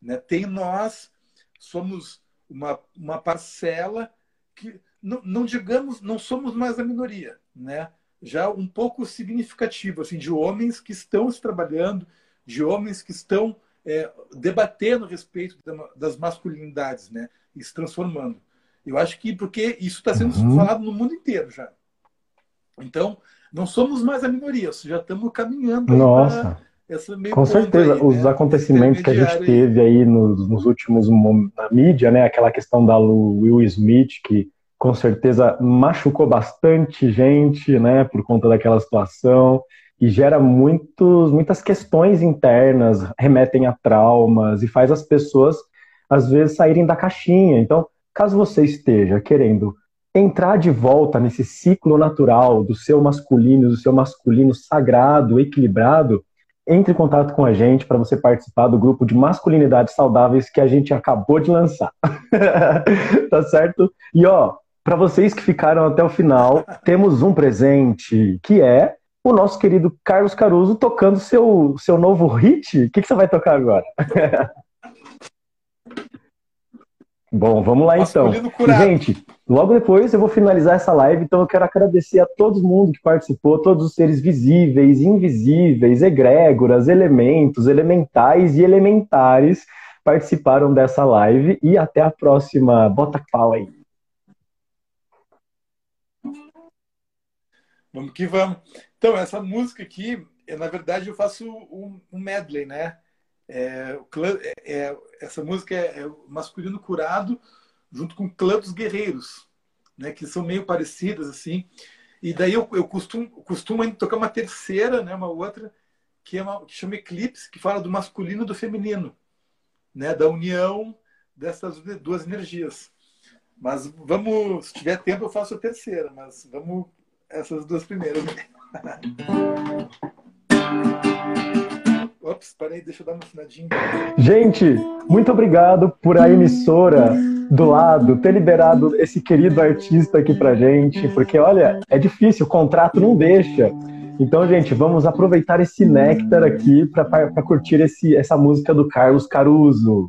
né? Tem nós, somos uma, uma parcela que não, não, digamos, não somos mais a minoria, né? Já um pouco significativo, assim, de homens que estão se trabalhando, de homens que estão é, debatendo a respeito das masculinidades, né? E se transformando. Eu acho que porque isso está sendo uhum. falado no mundo inteiro já. Então, não somos mais a minoria, já estamos caminhando. Com certeza, aí, os né? acontecimentos que a gente teve aí nos, nos, últimos na mídia, né? Aquela questão da Will Smith que com certeza machucou bastante gente, né? Por conta daquela situação e gera muitos, muitas questões internas, remetem a traumas e faz as pessoas às vezes saírem da caixinha. Então, caso você esteja querendo entrar de volta nesse ciclo natural do seu masculino, do seu masculino sagrado, equilibrado, entre em contato com a gente para você participar do grupo de masculinidades saudáveis que a gente acabou de lançar. tá certo? E ó, para vocês que ficaram até o final, temos um presente que é o nosso querido Carlos Caruso tocando seu, seu novo hit. O que, que você vai tocar agora? Bom, vamos lá então. Gente, logo depois eu vou finalizar essa live, então eu quero agradecer a todo mundo que participou, todos os seres visíveis, invisíveis, egrégoras, elementos, elementais e elementares participaram dessa live e até a próxima. Bota pau aí. Vamos que vamos. Então, essa música aqui, na verdade, eu faço um, um medley, né? É, é, é, essa música é, é masculino curado junto com clã dos guerreiros, né? Que são meio parecidas assim. E daí eu, eu costumo, costumo tocar uma terceira, né? Uma outra que é uma que chama Eclipse, que fala do masculino e do feminino, né? Da união dessas duas energias. Mas vamos, se tiver tempo eu faço a terceira, mas vamos essas duas primeiras. Ops, peraí, deixa eu dar uma afinadinha. Gente, muito obrigado por a emissora do lado ter liberado esse querido artista aqui pra gente, porque olha, é difícil, o contrato não deixa. Então, gente, vamos aproveitar esse néctar aqui para curtir esse, essa música do Carlos Caruso.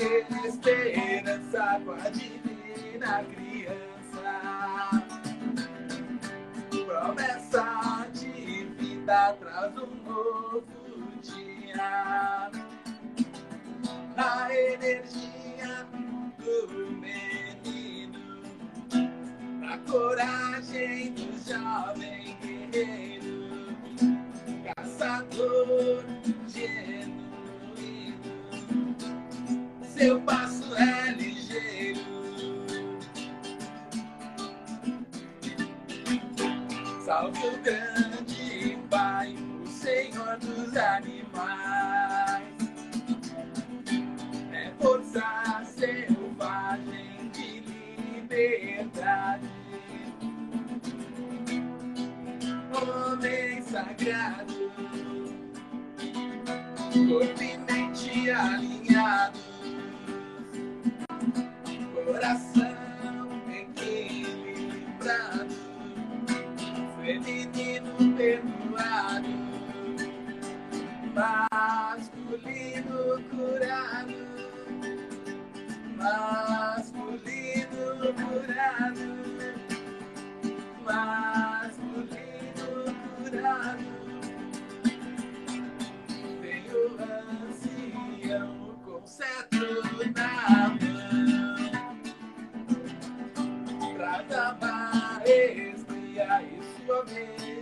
Venha esperança com a divina criança. Promessa de vida traz um novo a energia do menino, a coragem do jovem guerreiro, caçador genuíno. Seu passo é ligeiro. Salve o grande Pai, o Senhor dos animais. É força selvagem de liberdade. Homem sagrado, corpo e mente alinhados, coração equilibrado, feminino perdoado masculino curado, masculino curado, masculino curado. Veio ancião com cetro na mão, maestria e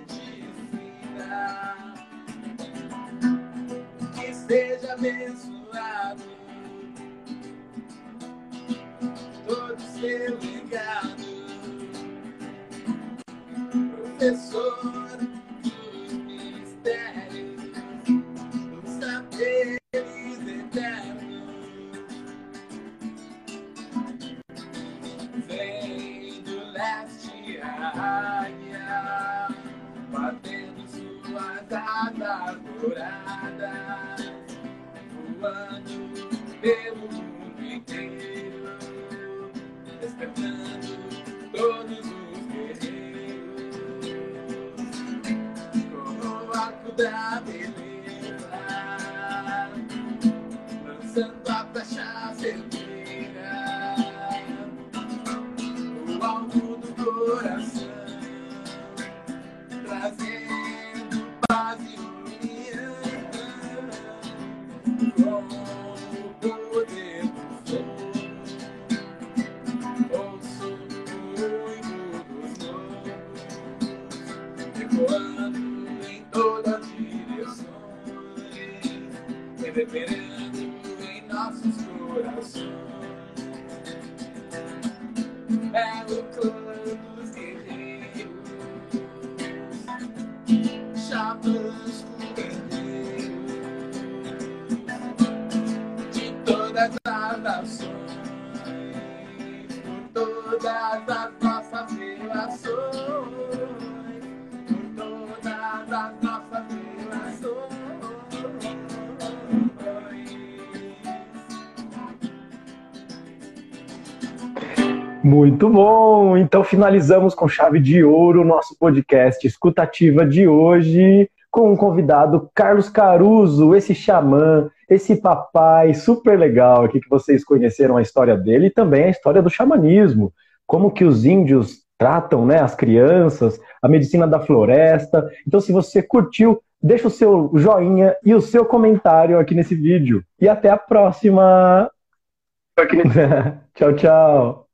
Muito bom! Então finalizamos com chave de ouro o nosso podcast escutativa de hoje com um convidado Carlos Caruso, esse xamã, esse papai super legal aqui que vocês conheceram a história dele e também a história do xamanismo, como que os índios tratam, né, as crianças, a medicina da floresta. Então se você curtiu, deixa o seu joinha e o seu comentário aqui nesse vídeo. E até a próxima. tchau, tchau.